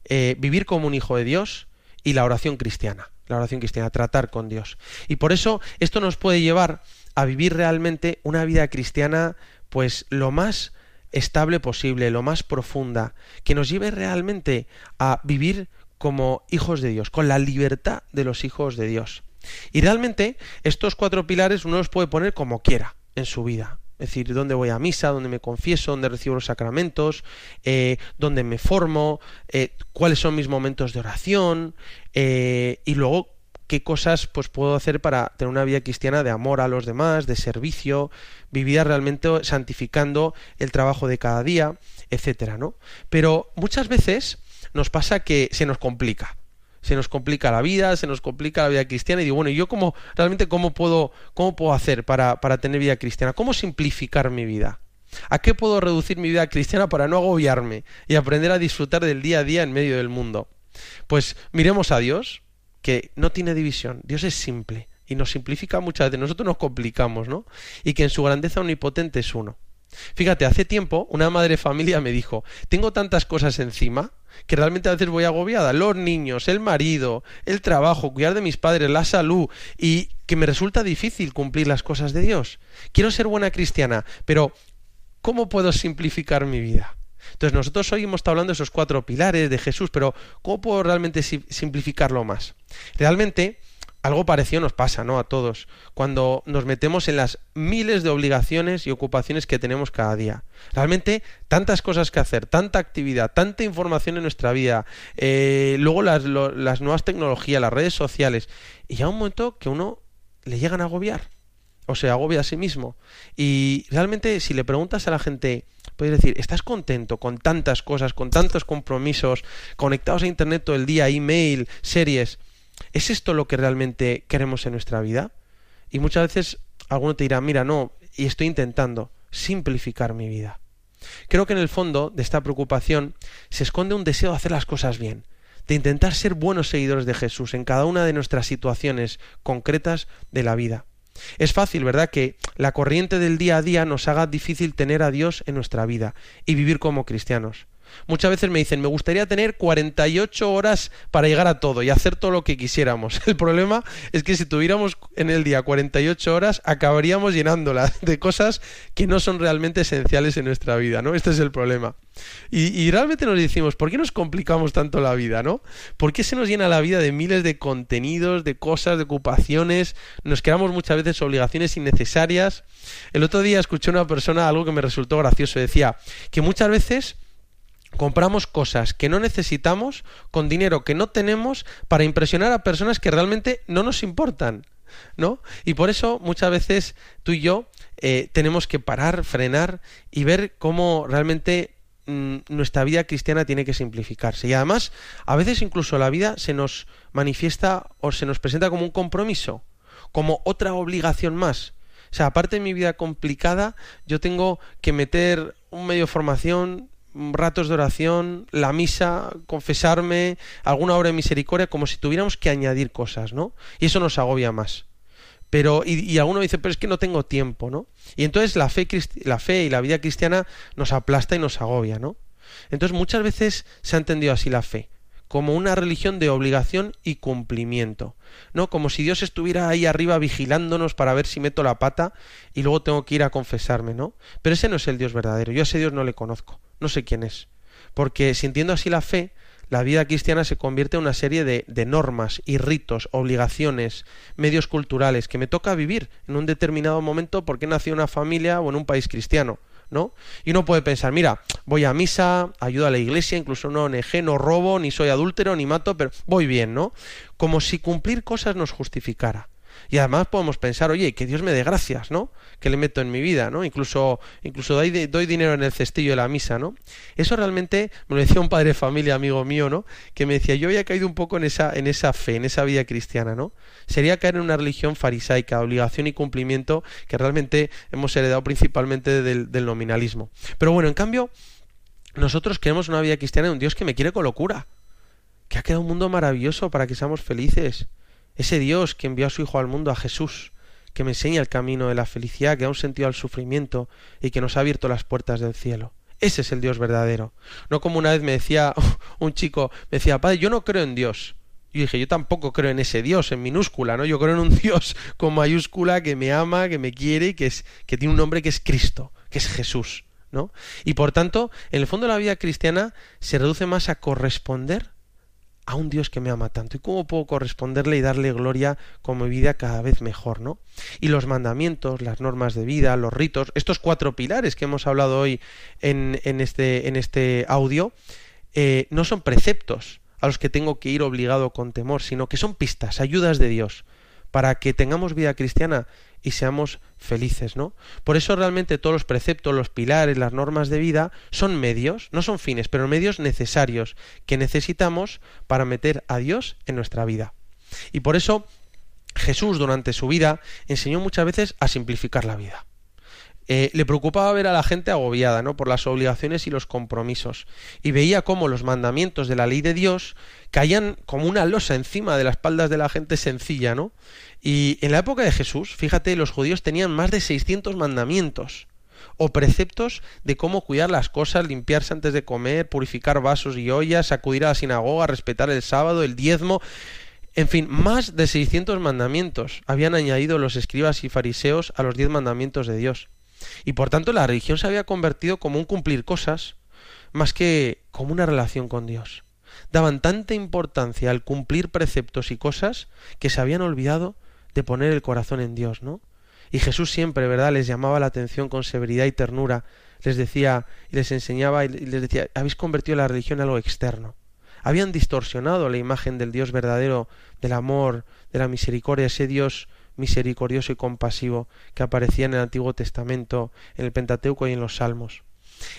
eh, vivir como un hijo de Dios y la oración cristiana. La oración cristiana, tratar con Dios. Y por eso esto nos puede llevar a vivir realmente una vida cristiana, pues lo más estable posible, lo más profunda, que nos lleve realmente a vivir como hijos de Dios, con la libertad de los hijos de Dios. Y realmente estos cuatro pilares uno los puede poner como quiera en su vida. Es decir, dónde voy a misa, dónde me confieso, dónde recibo los sacramentos, eh, dónde me formo, eh, cuáles son mis momentos de oración eh, y luego qué cosas pues puedo hacer para tener una vida cristiana de amor a los demás, de servicio, vivir realmente santificando el trabajo de cada día, etcétera, ¿no? Pero muchas veces nos pasa que se nos complica. Se nos complica la vida, se nos complica la vida cristiana y digo, bueno, ¿y yo cómo realmente cómo puedo cómo puedo hacer para para tener vida cristiana? ¿Cómo simplificar mi vida? ¿A qué puedo reducir mi vida cristiana para no agobiarme y aprender a disfrutar del día a día en medio del mundo? Pues miremos a Dios, que no tiene división. Dios es simple y nos simplifica muchas veces. Nosotros nos complicamos, ¿no? Y que en su grandeza omnipotente es uno. Fíjate, hace tiempo una madre familia me dijo, tengo tantas cosas encima que realmente a veces voy agobiada. Los niños, el marido, el trabajo, cuidar de mis padres, la salud y que me resulta difícil cumplir las cosas de Dios. Quiero ser buena cristiana, pero ¿cómo puedo simplificar mi vida? Entonces nosotros hoy hemos estado hablando de esos cuatro pilares de Jesús, pero ¿cómo puedo realmente simplificarlo más? Realmente algo parecido nos pasa, ¿no? A todos, cuando nos metemos en las miles de obligaciones y ocupaciones que tenemos cada día. Realmente, tantas cosas que hacer, tanta actividad, tanta información en nuestra vida, eh, luego las, las nuevas tecnologías, las redes sociales, y ya un momento que uno le llegan a agobiar, o se agobia a sí mismo. Y realmente, si le preguntas a la gente, puedes decir, ¿estás contento con tantas cosas, con tantos compromisos, conectados a Internet todo el día, email, series? ¿Es esto lo que realmente queremos en nuestra vida? Y muchas veces alguno te dirá, mira, no, y estoy intentando simplificar mi vida. Creo que en el fondo de esta preocupación se esconde un deseo de hacer las cosas bien, de intentar ser buenos seguidores de Jesús en cada una de nuestras situaciones concretas de la vida. Es fácil, ¿verdad?, que la corriente del día a día nos haga difícil tener a Dios en nuestra vida y vivir como cristianos. Muchas veces me dicen, me gustaría tener 48 horas para llegar a todo y hacer todo lo que quisiéramos. El problema es que si tuviéramos en el día 48 horas, acabaríamos llenándolas de cosas que no son realmente esenciales en nuestra vida, ¿no? Este es el problema. Y, y, realmente nos decimos, ¿por qué nos complicamos tanto la vida, no? ¿Por qué se nos llena la vida de miles de contenidos, de cosas, de ocupaciones? Nos creamos muchas veces obligaciones innecesarias. El otro día escuché a una persona algo que me resultó gracioso. Decía que muchas veces compramos cosas que no necesitamos con dinero que no tenemos para impresionar a personas que realmente no nos importan. ¿No? Y por eso muchas veces tú y yo eh, tenemos que parar, frenar y ver cómo realmente mm, nuestra vida cristiana tiene que simplificarse. Y además, a veces incluso la vida se nos manifiesta o se nos presenta como un compromiso, como otra obligación más. O sea, aparte de mi vida complicada, yo tengo que meter un medio de formación, ratos de oración, la misa, confesarme, alguna obra de misericordia, como si tuviéramos que añadir cosas, ¿no? Y eso nos agobia más. Pero, y, y alguno dice, pero es que no tengo tiempo, ¿no? Y entonces la fe, la fe y la vida cristiana nos aplasta y nos agobia, ¿no? Entonces muchas veces se ha entendido así la fe, como una religión de obligación y cumplimiento, ¿no? Como si Dios estuviera ahí arriba vigilándonos para ver si meto la pata y luego tengo que ir a confesarme, ¿no? Pero ese no es el Dios verdadero, yo a ese Dios no le conozco no sé quién es. Porque sintiendo así la fe, la vida cristiana se convierte en una serie de, de, normas y ritos, obligaciones, medios culturales que me toca vivir en un determinado momento porque nací en una familia o en un país cristiano. ¿No? Y uno puede pensar, mira, voy a misa, ayudo a la iglesia, incluso no ONG, no robo, ni soy adúltero, ni mato, pero voy bien, ¿no? Como si cumplir cosas nos justificara. Y además podemos pensar, oye, que Dios me dé gracias, ¿no? Que le meto en mi vida, ¿no? Incluso, incluso doy, doy dinero en el cestillo de la misa, ¿no? Eso realmente me lo decía un padre de familia, amigo mío, ¿no? Que me decía, yo había caído un poco en esa, en esa fe, en esa vida cristiana, ¿no? Sería caer en una religión farisaica, obligación y cumplimiento que realmente hemos heredado principalmente del, nominalismo. Pero bueno, en cambio, nosotros queremos una vida cristiana de un Dios que me quiere con locura, que ha creado un mundo maravilloso para que seamos felices ese Dios que envió a su Hijo al mundo, a Jesús, que me enseña el camino de la felicidad, que da un sentido al sufrimiento y que nos ha abierto las puertas del cielo. Ese es el Dios verdadero. No como una vez me decía un chico, me decía, padre, yo no creo en Dios. Y dije, yo tampoco creo en ese Dios, en minúscula, ¿no? Yo creo en un Dios con mayúscula que me ama, que me quiere y que, es, que tiene un nombre que es Cristo, que es Jesús. ¿no? Y por tanto, en el fondo la vida cristiana se reduce más a corresponder a un Dios que me ama tanto y cómo puedo corresponderle y darle gloria con mi vida cada vez mejor, ¿no? Y los mandamientos, las normas de vida, los ritos, estos cuatro pilares que hemos hablado hoy en, en este, en este audio, eh, no son preceptos a los que tengo que ir obligado con temor, sino que son pistas, ayudas de Dios, para que tengamos vida cristiana y seamos felices, ¿no? Por eso realmente todos los preceptos, los pilares, las normas de vida son medios, no son fines, pero medios necesarios que necesitamos para meter a Dios en nuestra vida. Y por eso Jesús durante su vida enseñó muchas veces a simplificar la vida. Eh, le preocupaba ver a la gente agobiada ¿no? por las obligaciones y los compromisos, y veía cómo los mandamientos de la ley de Dios caían como una losa encima de las espaldas de la gente sencilla, ¿no? Y en la época de Jesús, fíjate, los judíos tenían más de 600 mandamientos o preceptos de cómo cuidar las cosas, limpiarse antes de comer, purificar vasos y ollas, acudir a la sinagoga, respetar el sábado, el diezmo, en fin, más de 600 mandamientos habían añadido los escribas y fariseos a los diez mandamientos de Dios. Y por tanto la religión se había convertido como un cumplir cosas más que como una relación con Dios. Daban tanta importancia al cumplir preceptos y cosas que se habían olvidado de poner el corazón en Dios, ¿no? Y Jesús siempre, ¿verdad?, les llamaba la atención con severidad y ternura, les decía y les enseñaba y les decía, habéis convertido la religión en algo externo. Habían distorsionado la imagen del Dios verdadero, del amor, de la misericordia, ese Dios misericordioso y compasivo que aparecía en el Antiguo Testamento, en el Pentateuco y en los Salmos.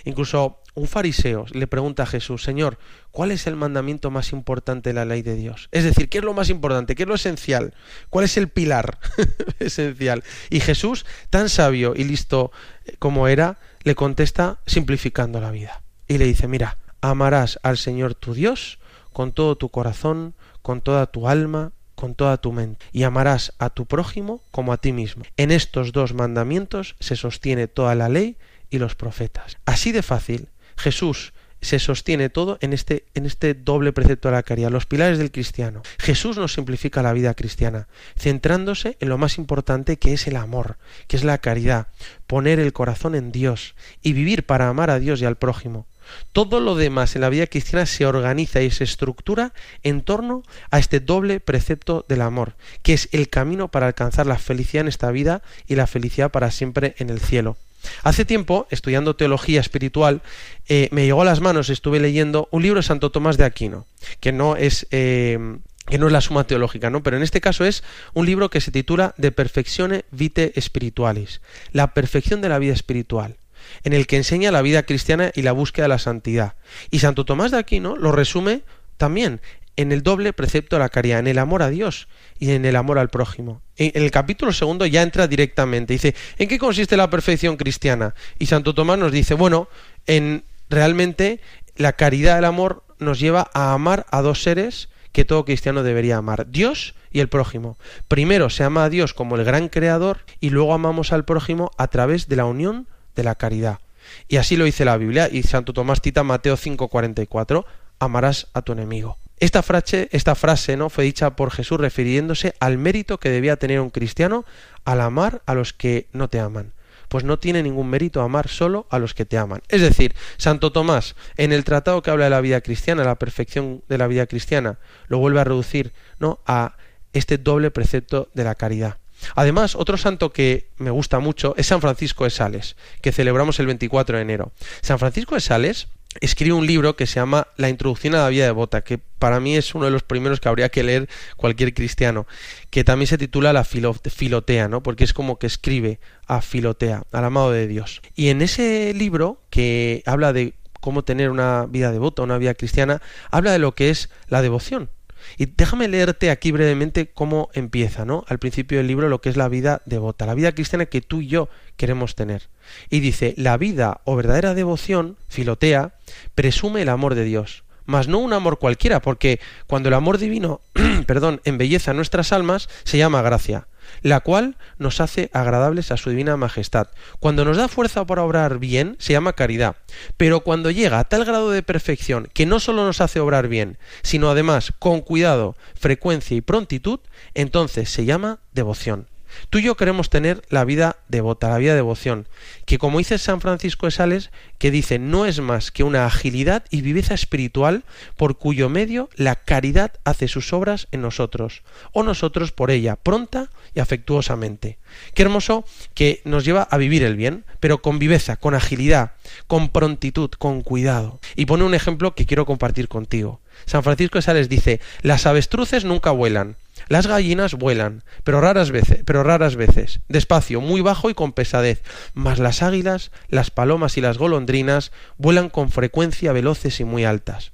Incluso un fariseo le pregunta a Jesús, Señor, ¿cuál es el mandamiento más importante de la ley de Dios? Es decir, ¿qué es lo más importante? ¿Qué es lo esencial? ¿Cuál es el pilar esencial? Y Jesús, tan sabio y listo como era, le contesta simplificando la vida. Y le dice, mira, amarás al Señor tu Dios con todo tu corazón, con toda tu alma, con toda tu mente, y amarás a tu prójimo como a ti mismo. En estos dos mandamientos se sostiene toda la ley y los profetas. Así de fácil, Jesús se sostiene todo en este, en este doble precepto de la caridad, los pilares del cristiano. Jesús nos simplifica la vida cristiana, centrándose en lo más importante que es el amor, que es la caridad, poner el corazón en Dios y vivir para amar a Dios y al prójimo. Todo lo demás en la vida cristiana se organiza y se estructura en torno a este doble precepto del amor, que es el camino para alcanzar la felicidad en esta vida y la felicidad para siempre en el cielo. Hace tiempo, estudiando teología espiritual, eh, me llegó a las manos, estuve leyendo un libro de Santo Tomás de Aquino, que no es... Eh, que no es la suma teológica, ¿no? Pero en este caso es un libro que se titula De Perfectione Vitae Spiritualis, la perfección de la vida espiritual en el que enseña la vida cristiana y la búsqueda de la santidad. Y Santo Tomás de Aquino lo resume también en el doble precepto de la caridad, en el amor a Dios y en el amor al prójimo. En el capítulo segundo ya entra directamente, dice, ¿en qué consiste la perfección cristiana? Y Santo Tomás nos dice, bueno, en realmente la caridad del amor nos lleva a amar a dos seres que todo cristiano debería amar, Dios y el prójimo. Primero se ama a Dios como el gran creador y luego amamos al prójimo a través de la unión de la caridad. Y así lo dice la Biblia y Santo Tomás cita Mateo 5:44, amarás a tu enemigo. Esta frase, esta frase ¿no? fue dicha por Jesús refiriéndose al mérito que debía tener un cristiano al amar a los que no te aman. Pues no tiene ningún mérito amar solo a los que te aman. Es decir, Santo Tomás, en el tratado que habla de la vida cristiana, la perfección de la vida cristiana, lo vuelve a reducir ¿no? a este doble precepto de la caridad. Además, otro santo que me gusta mucho es San Francisco de Sales, que celebramos el 24 de enero. San Francisco de Sales escribe un libro que se llama La introducción a la vida devota, que para mí es uno de los primeros que habría que leer cualquier cristiano, que también se titula La Filotea, ¿no? Porque es como que escribe a Filotea, al amado de Dios. Y en ese libro, que habla de cómo tener una vida devota, una vida cristiana, habla de lo que es la devoción. Y déjame leerte aquí brevemente cómo empieza, ¿no? Al principio del libro lo que es la vida devota, la vida cristiana que tú y yo queremos tener. Y dice, la vida o verdadera devoción, filotea, presume el amor de Dios, mas no un amor cualquiera, porque cuando el amor divino, perdón, embelleza nuestras almas, se llama gracia la cual nos hace agradables a su divina majestad. Cuando nos da fuerza para obrar bien, se llama caridad. Pero cuando llega a tal grado de perfección que no solo nos hace obrar bien, sino además con cuidado, frecuencia y prontitud, entonces se llama devoción. Tú y yo queremos tener la vida devota, la vida de devoción, que como dice San Francisco de Sales, que dice, no es más que una agilidad y viveza espiritual por cuyo medio la caridad hace sus obras en nosotros, o nosotros por ella, pronta y afectuosamente. Qué hermoso que nos lleva a vivir el bien, pero con viveza, con agilidad, con prontitud, con cuidado. Y pone un ejemplo que quiero compartir contigo. San Francisco de Sales dice, las avestruces nunca vuelan, las gallinas vuelan, pero raras veces, pero raras veces, despacio, muy bajo y con pesadez, mas las águilas, las palomas y las golondrinas vuelan con frecuencia veloces y muy altas.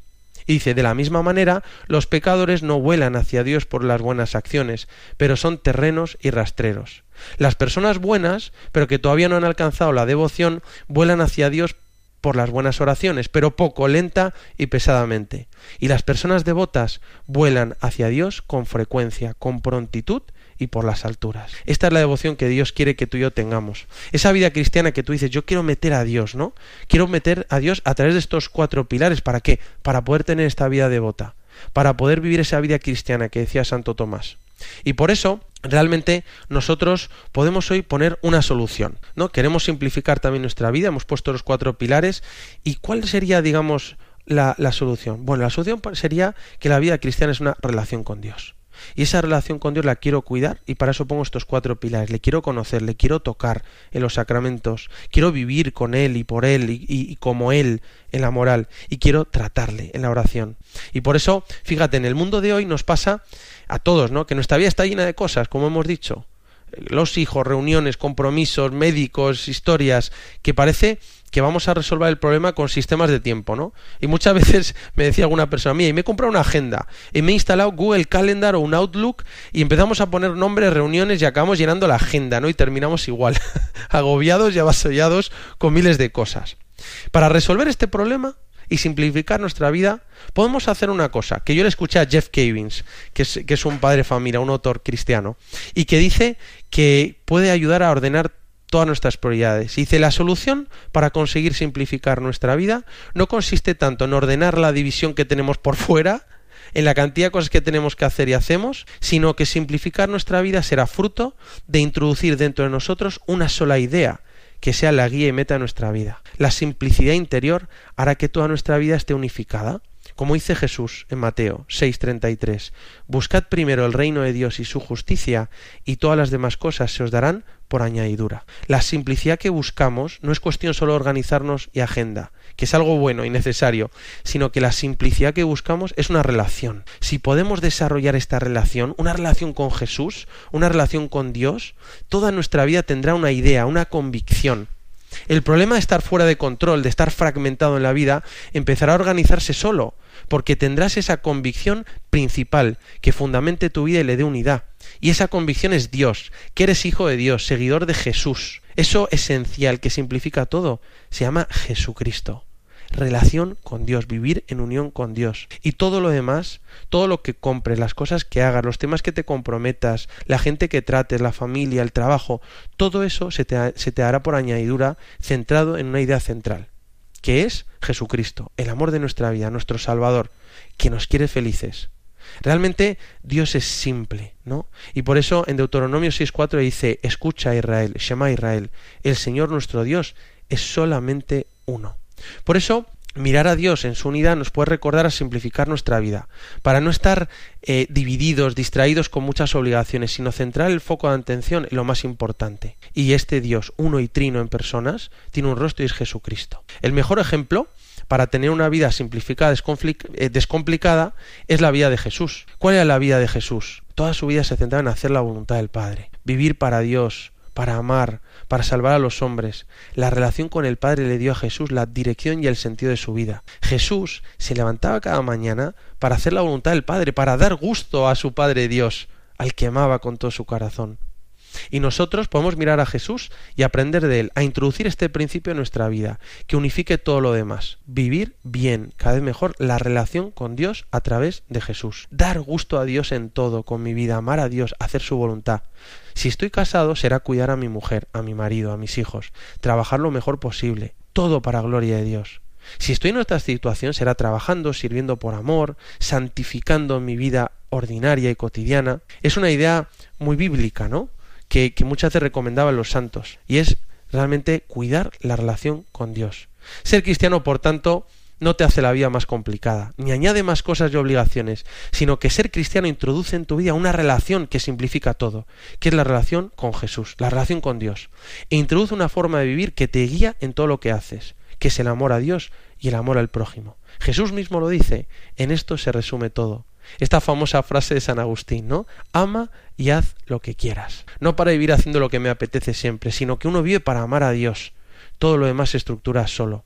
Dice, de la misma manera, los pecadores no vuelan hacia Dios por las buenas acciones, pero son terrenos y rastreros. Las personas buenas, pero que todavía no han alcanzado la devoción, vuelan hacia Dios por las buenas oraciones, pero poco, lenta y pesadamente. Y las personas devotas vuelan hacia Dios con frecuencia, con prontitud y por las alturas. Esta es la devoción que Dios quiere que tú y yo tengamos. Esa vida cristiana que tú dices, yo quiero meter a Dios, ¿no? Quiero meter a Dios a través de estos cuatro pilares. ¿Para qué? Para poder tener esta vida devota, para poder vivir esa vida cristiana que decía Santo Tomás. Y por eso, realmente, nosotros podemos hoy poner una solución, ¿no? Queremos simplificar también nuestra vida, hemos puesto los cuatro pilares. ¿Y cuál sería, digamos, la, la solución? Bueno, la solución sería que la vida cristiana es una relación con Dios. Y esa relación con Dios la quiero cuidar y para eso pongo estos cuatro pilares. Le quiero conocer, le quiero tocar en los sacramentos, quiero vivir con Él y por Él y, como Él en la moral y quiero tratarle en la oración. Y por eso, fíjate, en el mundo de hoy nos pasa a todos, ¿no? Que nuestra vida está llena de cosas, como hemos dicho. Los hijos, reuniones, compromisos, médicos, historias, que parece que vamos a resolver el problema con sistemas de tiempo, ¿no? Y muchas veces me decía alguna persona mía, y me he comprado una agenda, y me he instalado Google Calendar o un Outlook, y empezamos a poner nombres, reuniones, y acabamos llenando la agenda, ¿no? Y terminamos igual, agobiados y avasallados con miles de cosas. Para resolver este problema y simplificar nuestra vida, podemos hacer una cosa, que yo le escuché a Jeff Cavins, que es, que es un padre familia, un autor cristiano, y que dice que puede ayudar a ordenar todas nuestras prioridades. Dice, la solución para conseguir simplificar nuestra vida no consiste tanto en ordenar la división que tenemos por fuera, en la cantidad de cosas que tenemos que hacer y hacemos, sino que simplificar nuestra vida será fruto de introducir dentro de nosotros una sola idea, que sea la guía y meta de nuestra vida. La simplicidad interior hará que toda nuestra vida esté unificada. Como dice Jesús en Mateo 6:33, Buscad primero el reino de Dios y su justicia, y todas las demás cosas se os darán por añadidura. La simplicidad que buscamos no es cuestión solo de organizarnos y agenda, que es algo bueno y necesario, sino que la simplicidad que buscamos es una relación. Si podemos desarrollar esta relación, una relación con Jesús, una relación con Dios, toda nuestra vida tendrá una idea, una convicción. El problema de estar fuera de control, de estar fragmentado en la vida, empezará a organizarse solo, porque tendrás esa convicción principal que fundamente tu vida y le dé unidad. Y esa convicción es Dios, que eres hijo de Dios, seguidor de Jesús. Eso esencial que simplifica todo se llama Jesucristo. Relación con Dios, vivir en unión con Dios. Y todo lo demás, todo lo que compres, las cosas que hagas, los temas que te comprometas, la gente que trates, la familia, el trabajo, todo eso se te, se te hará por añadidura centrado en una idea central, que es Jesucristo, el amor de nuestra vida, nuestro Salvador, que nos quiere felices. Realmente Dios es simple, ¿no? Y por eso en Deuteronomio 6.4 dice, escucha Israel, Shema Israel, el Señor nuestro Dios es solamente uno. Por eso, mirar a Dios en su unidad nos puede recordar a simplificar nuestra vida, para no estar eh, divididos, distraídos con muchas obligaciones, sino centrar el foco de atención en lo más importante. Y este Dios, uno y trino en personas, tiene un rostro y es Jesucristo. El mejor ejemplo para tener una vida simplificada, eh, descomplicada, es la vida de Jesús. ¿Cuál era la vida de Jesús? Toda su vida se centraba en hacer la voluntad del Padre, vivir para Dios, para amar, para salvar a los hombres. La relación con el Padre le dio a Jesús la dirección y el sentido de su vida. Jesús se levantaba cada mañana para hacer la voluntad del Padre, para dar gusto a su Padre Dios, al que amaba con todo su corazón. Y nosotros podemos mirar a Jesús y aprender de él, a introducir este principio en nuestra vida, que unifique todo lo demás. Vivir bien, cada vez mejor, la relación con Dios a través de Jesús. Dar gusto a Dios en todo, con mi vida, amar a Dios, hacer su voluntad. Si estoy casado, será cuidar a mi mujer, a mi marido, a mis hijos, trabajar lo mejor posible, todo para gloria de Dios. Si estoy en otra situación, será trabajando, sirviendo por amor, santificando mi vida ordinaria y cotidiana. Es una idea muy bíblica, ¿no? Que, muchas veces recomendaban los santos, y es realmente cuidar la relación con Dios. Ser cristiano, por tanto, no te hace la vida más complicada, ni añade más cosas y obligaciones, sino que ser cristiano introduce en tu vida una relación que simplifica todo, que es la relación con Jesús, la relación con Dios, e introduce una forma de vivir que te guía en todo lo que haces, que es el amor a Dios y el amor al prójimo. Jesús mismo lo dice, en esto se resume todo. Esta famosa frase de San Agustín, ¿no? Ama y haz lo que quieras. No para vivir haciendo lo que me apetece siempre, sino que uno vive para amar a Dios. Todo lo demás se estructura solo.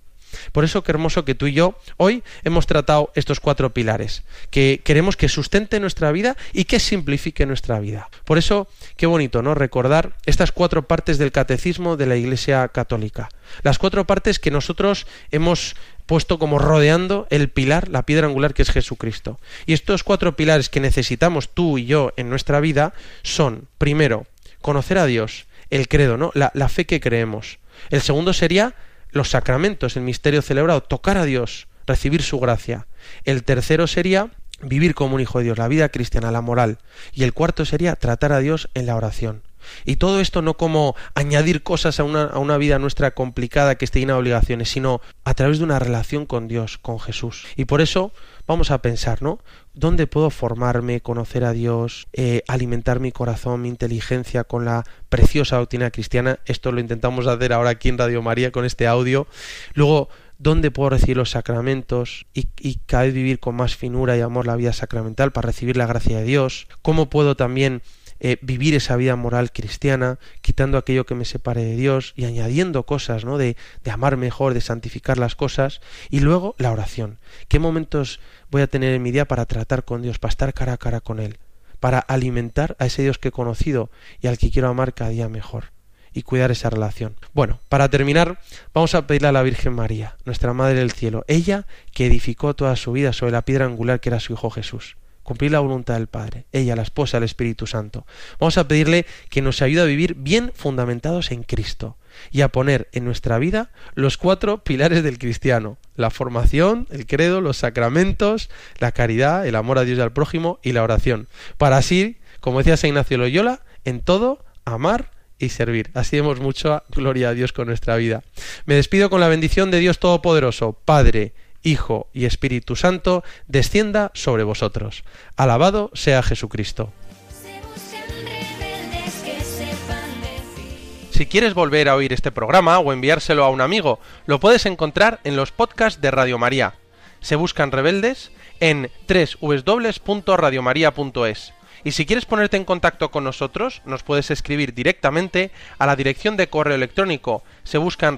Por eso qué hermoso que tú y yo hoy hemos tratado estos cuatro pilares, que queremos que sustente nuestra vida y que simplifique nuestra vida. Por eso qué bonito, ¿no? Recordar estas cuatro partes del catecismo de la Iglesia Católica. Las cuatro partes que nosotros hemos puesto como rodeando el pilar, la piedra angular que es Jesucristo. Y estos cuatro pilares que necesitamos tú y yo en nuestra vida son, primero, conocer a Dios, el credo, ¿no? La, la fe que creemos. El segundo sería los sacramentos, el misterio celebrado, tocar a Dios, recibir su gracia. El tercero sería vivir como un hijo de Dios, la vida cristiana, la moral. Y el cuarto sería tratar a Dios en la oración. Y todo esto no como añadir cosas a una, a una, vida nuestra complicada que esté llena de obligaciones, sino a través de una relación con Dios, con Jesús. Y por eso vamos a pensar, ¿no? ¿Dónde puedo formarme, conocer a Dios, eh, alimentar mi corazón, mi inteligencia con la preciosa doctrina cristiana? Esto lo intentamos hacer ahora aquí en Radio María con este audio. Luego, ¿dónde puedo recibir los sacramentos y, y cada vez vivir con más finura y amor la vida sacramental para recibir la gracia de Dios? ¿Cómo puedo también eh, vivir esa vida moral cristiana, quitando aquello que me separe de Dios y añadiendo cosas, ¿no? De, de amar mejor, de santificar las cosas. Y luego la oración. ¿Qué momentos voy a tener en mi día para tratar con Dios, para estar cara a cara con Él, para alimentar a ese Dios que he conocido y al que quiero amar cada día mejor? y cuidar esa relación. Bueno, para terminar, vamos a pedirle a la Virgen María, nuestra Madre del Cielo, ella que edificó toda su vida sobre la piedra angular que era su Hijo Jesús cumplir la voluntad del Padre, ella, la esposa del Espíritu Santo. Vamos a pedirle que nos ayude a vivir bien fundamentados en Cristo y a poner en nuestra vida los cuatro pilares del cristiano, la formación, el credo, los sacramentos, la caridad, el amor a Dios y al prójimo y la oración, para así, como decía San Ignacio Loyola, en todo amar y servir. Así demos mucha gloria a Dios con nuestra vida. Me despido con la bendición de Dios Todopoderoso, Padre, Hijo y Espíritu Santo, descienda sobre vosotros. Alabado sea Jesucristo. Si quieres volver a oír este programa o enviárselo a un amigo, lo puedes encontrar en los podcasts de Radio María. Se buscan rebeldes en www.radiomaria.es. Y si quieres ponerte en contacto con nosotros, nos puedes escribir directamente a la dirección de correo electrónico se buscan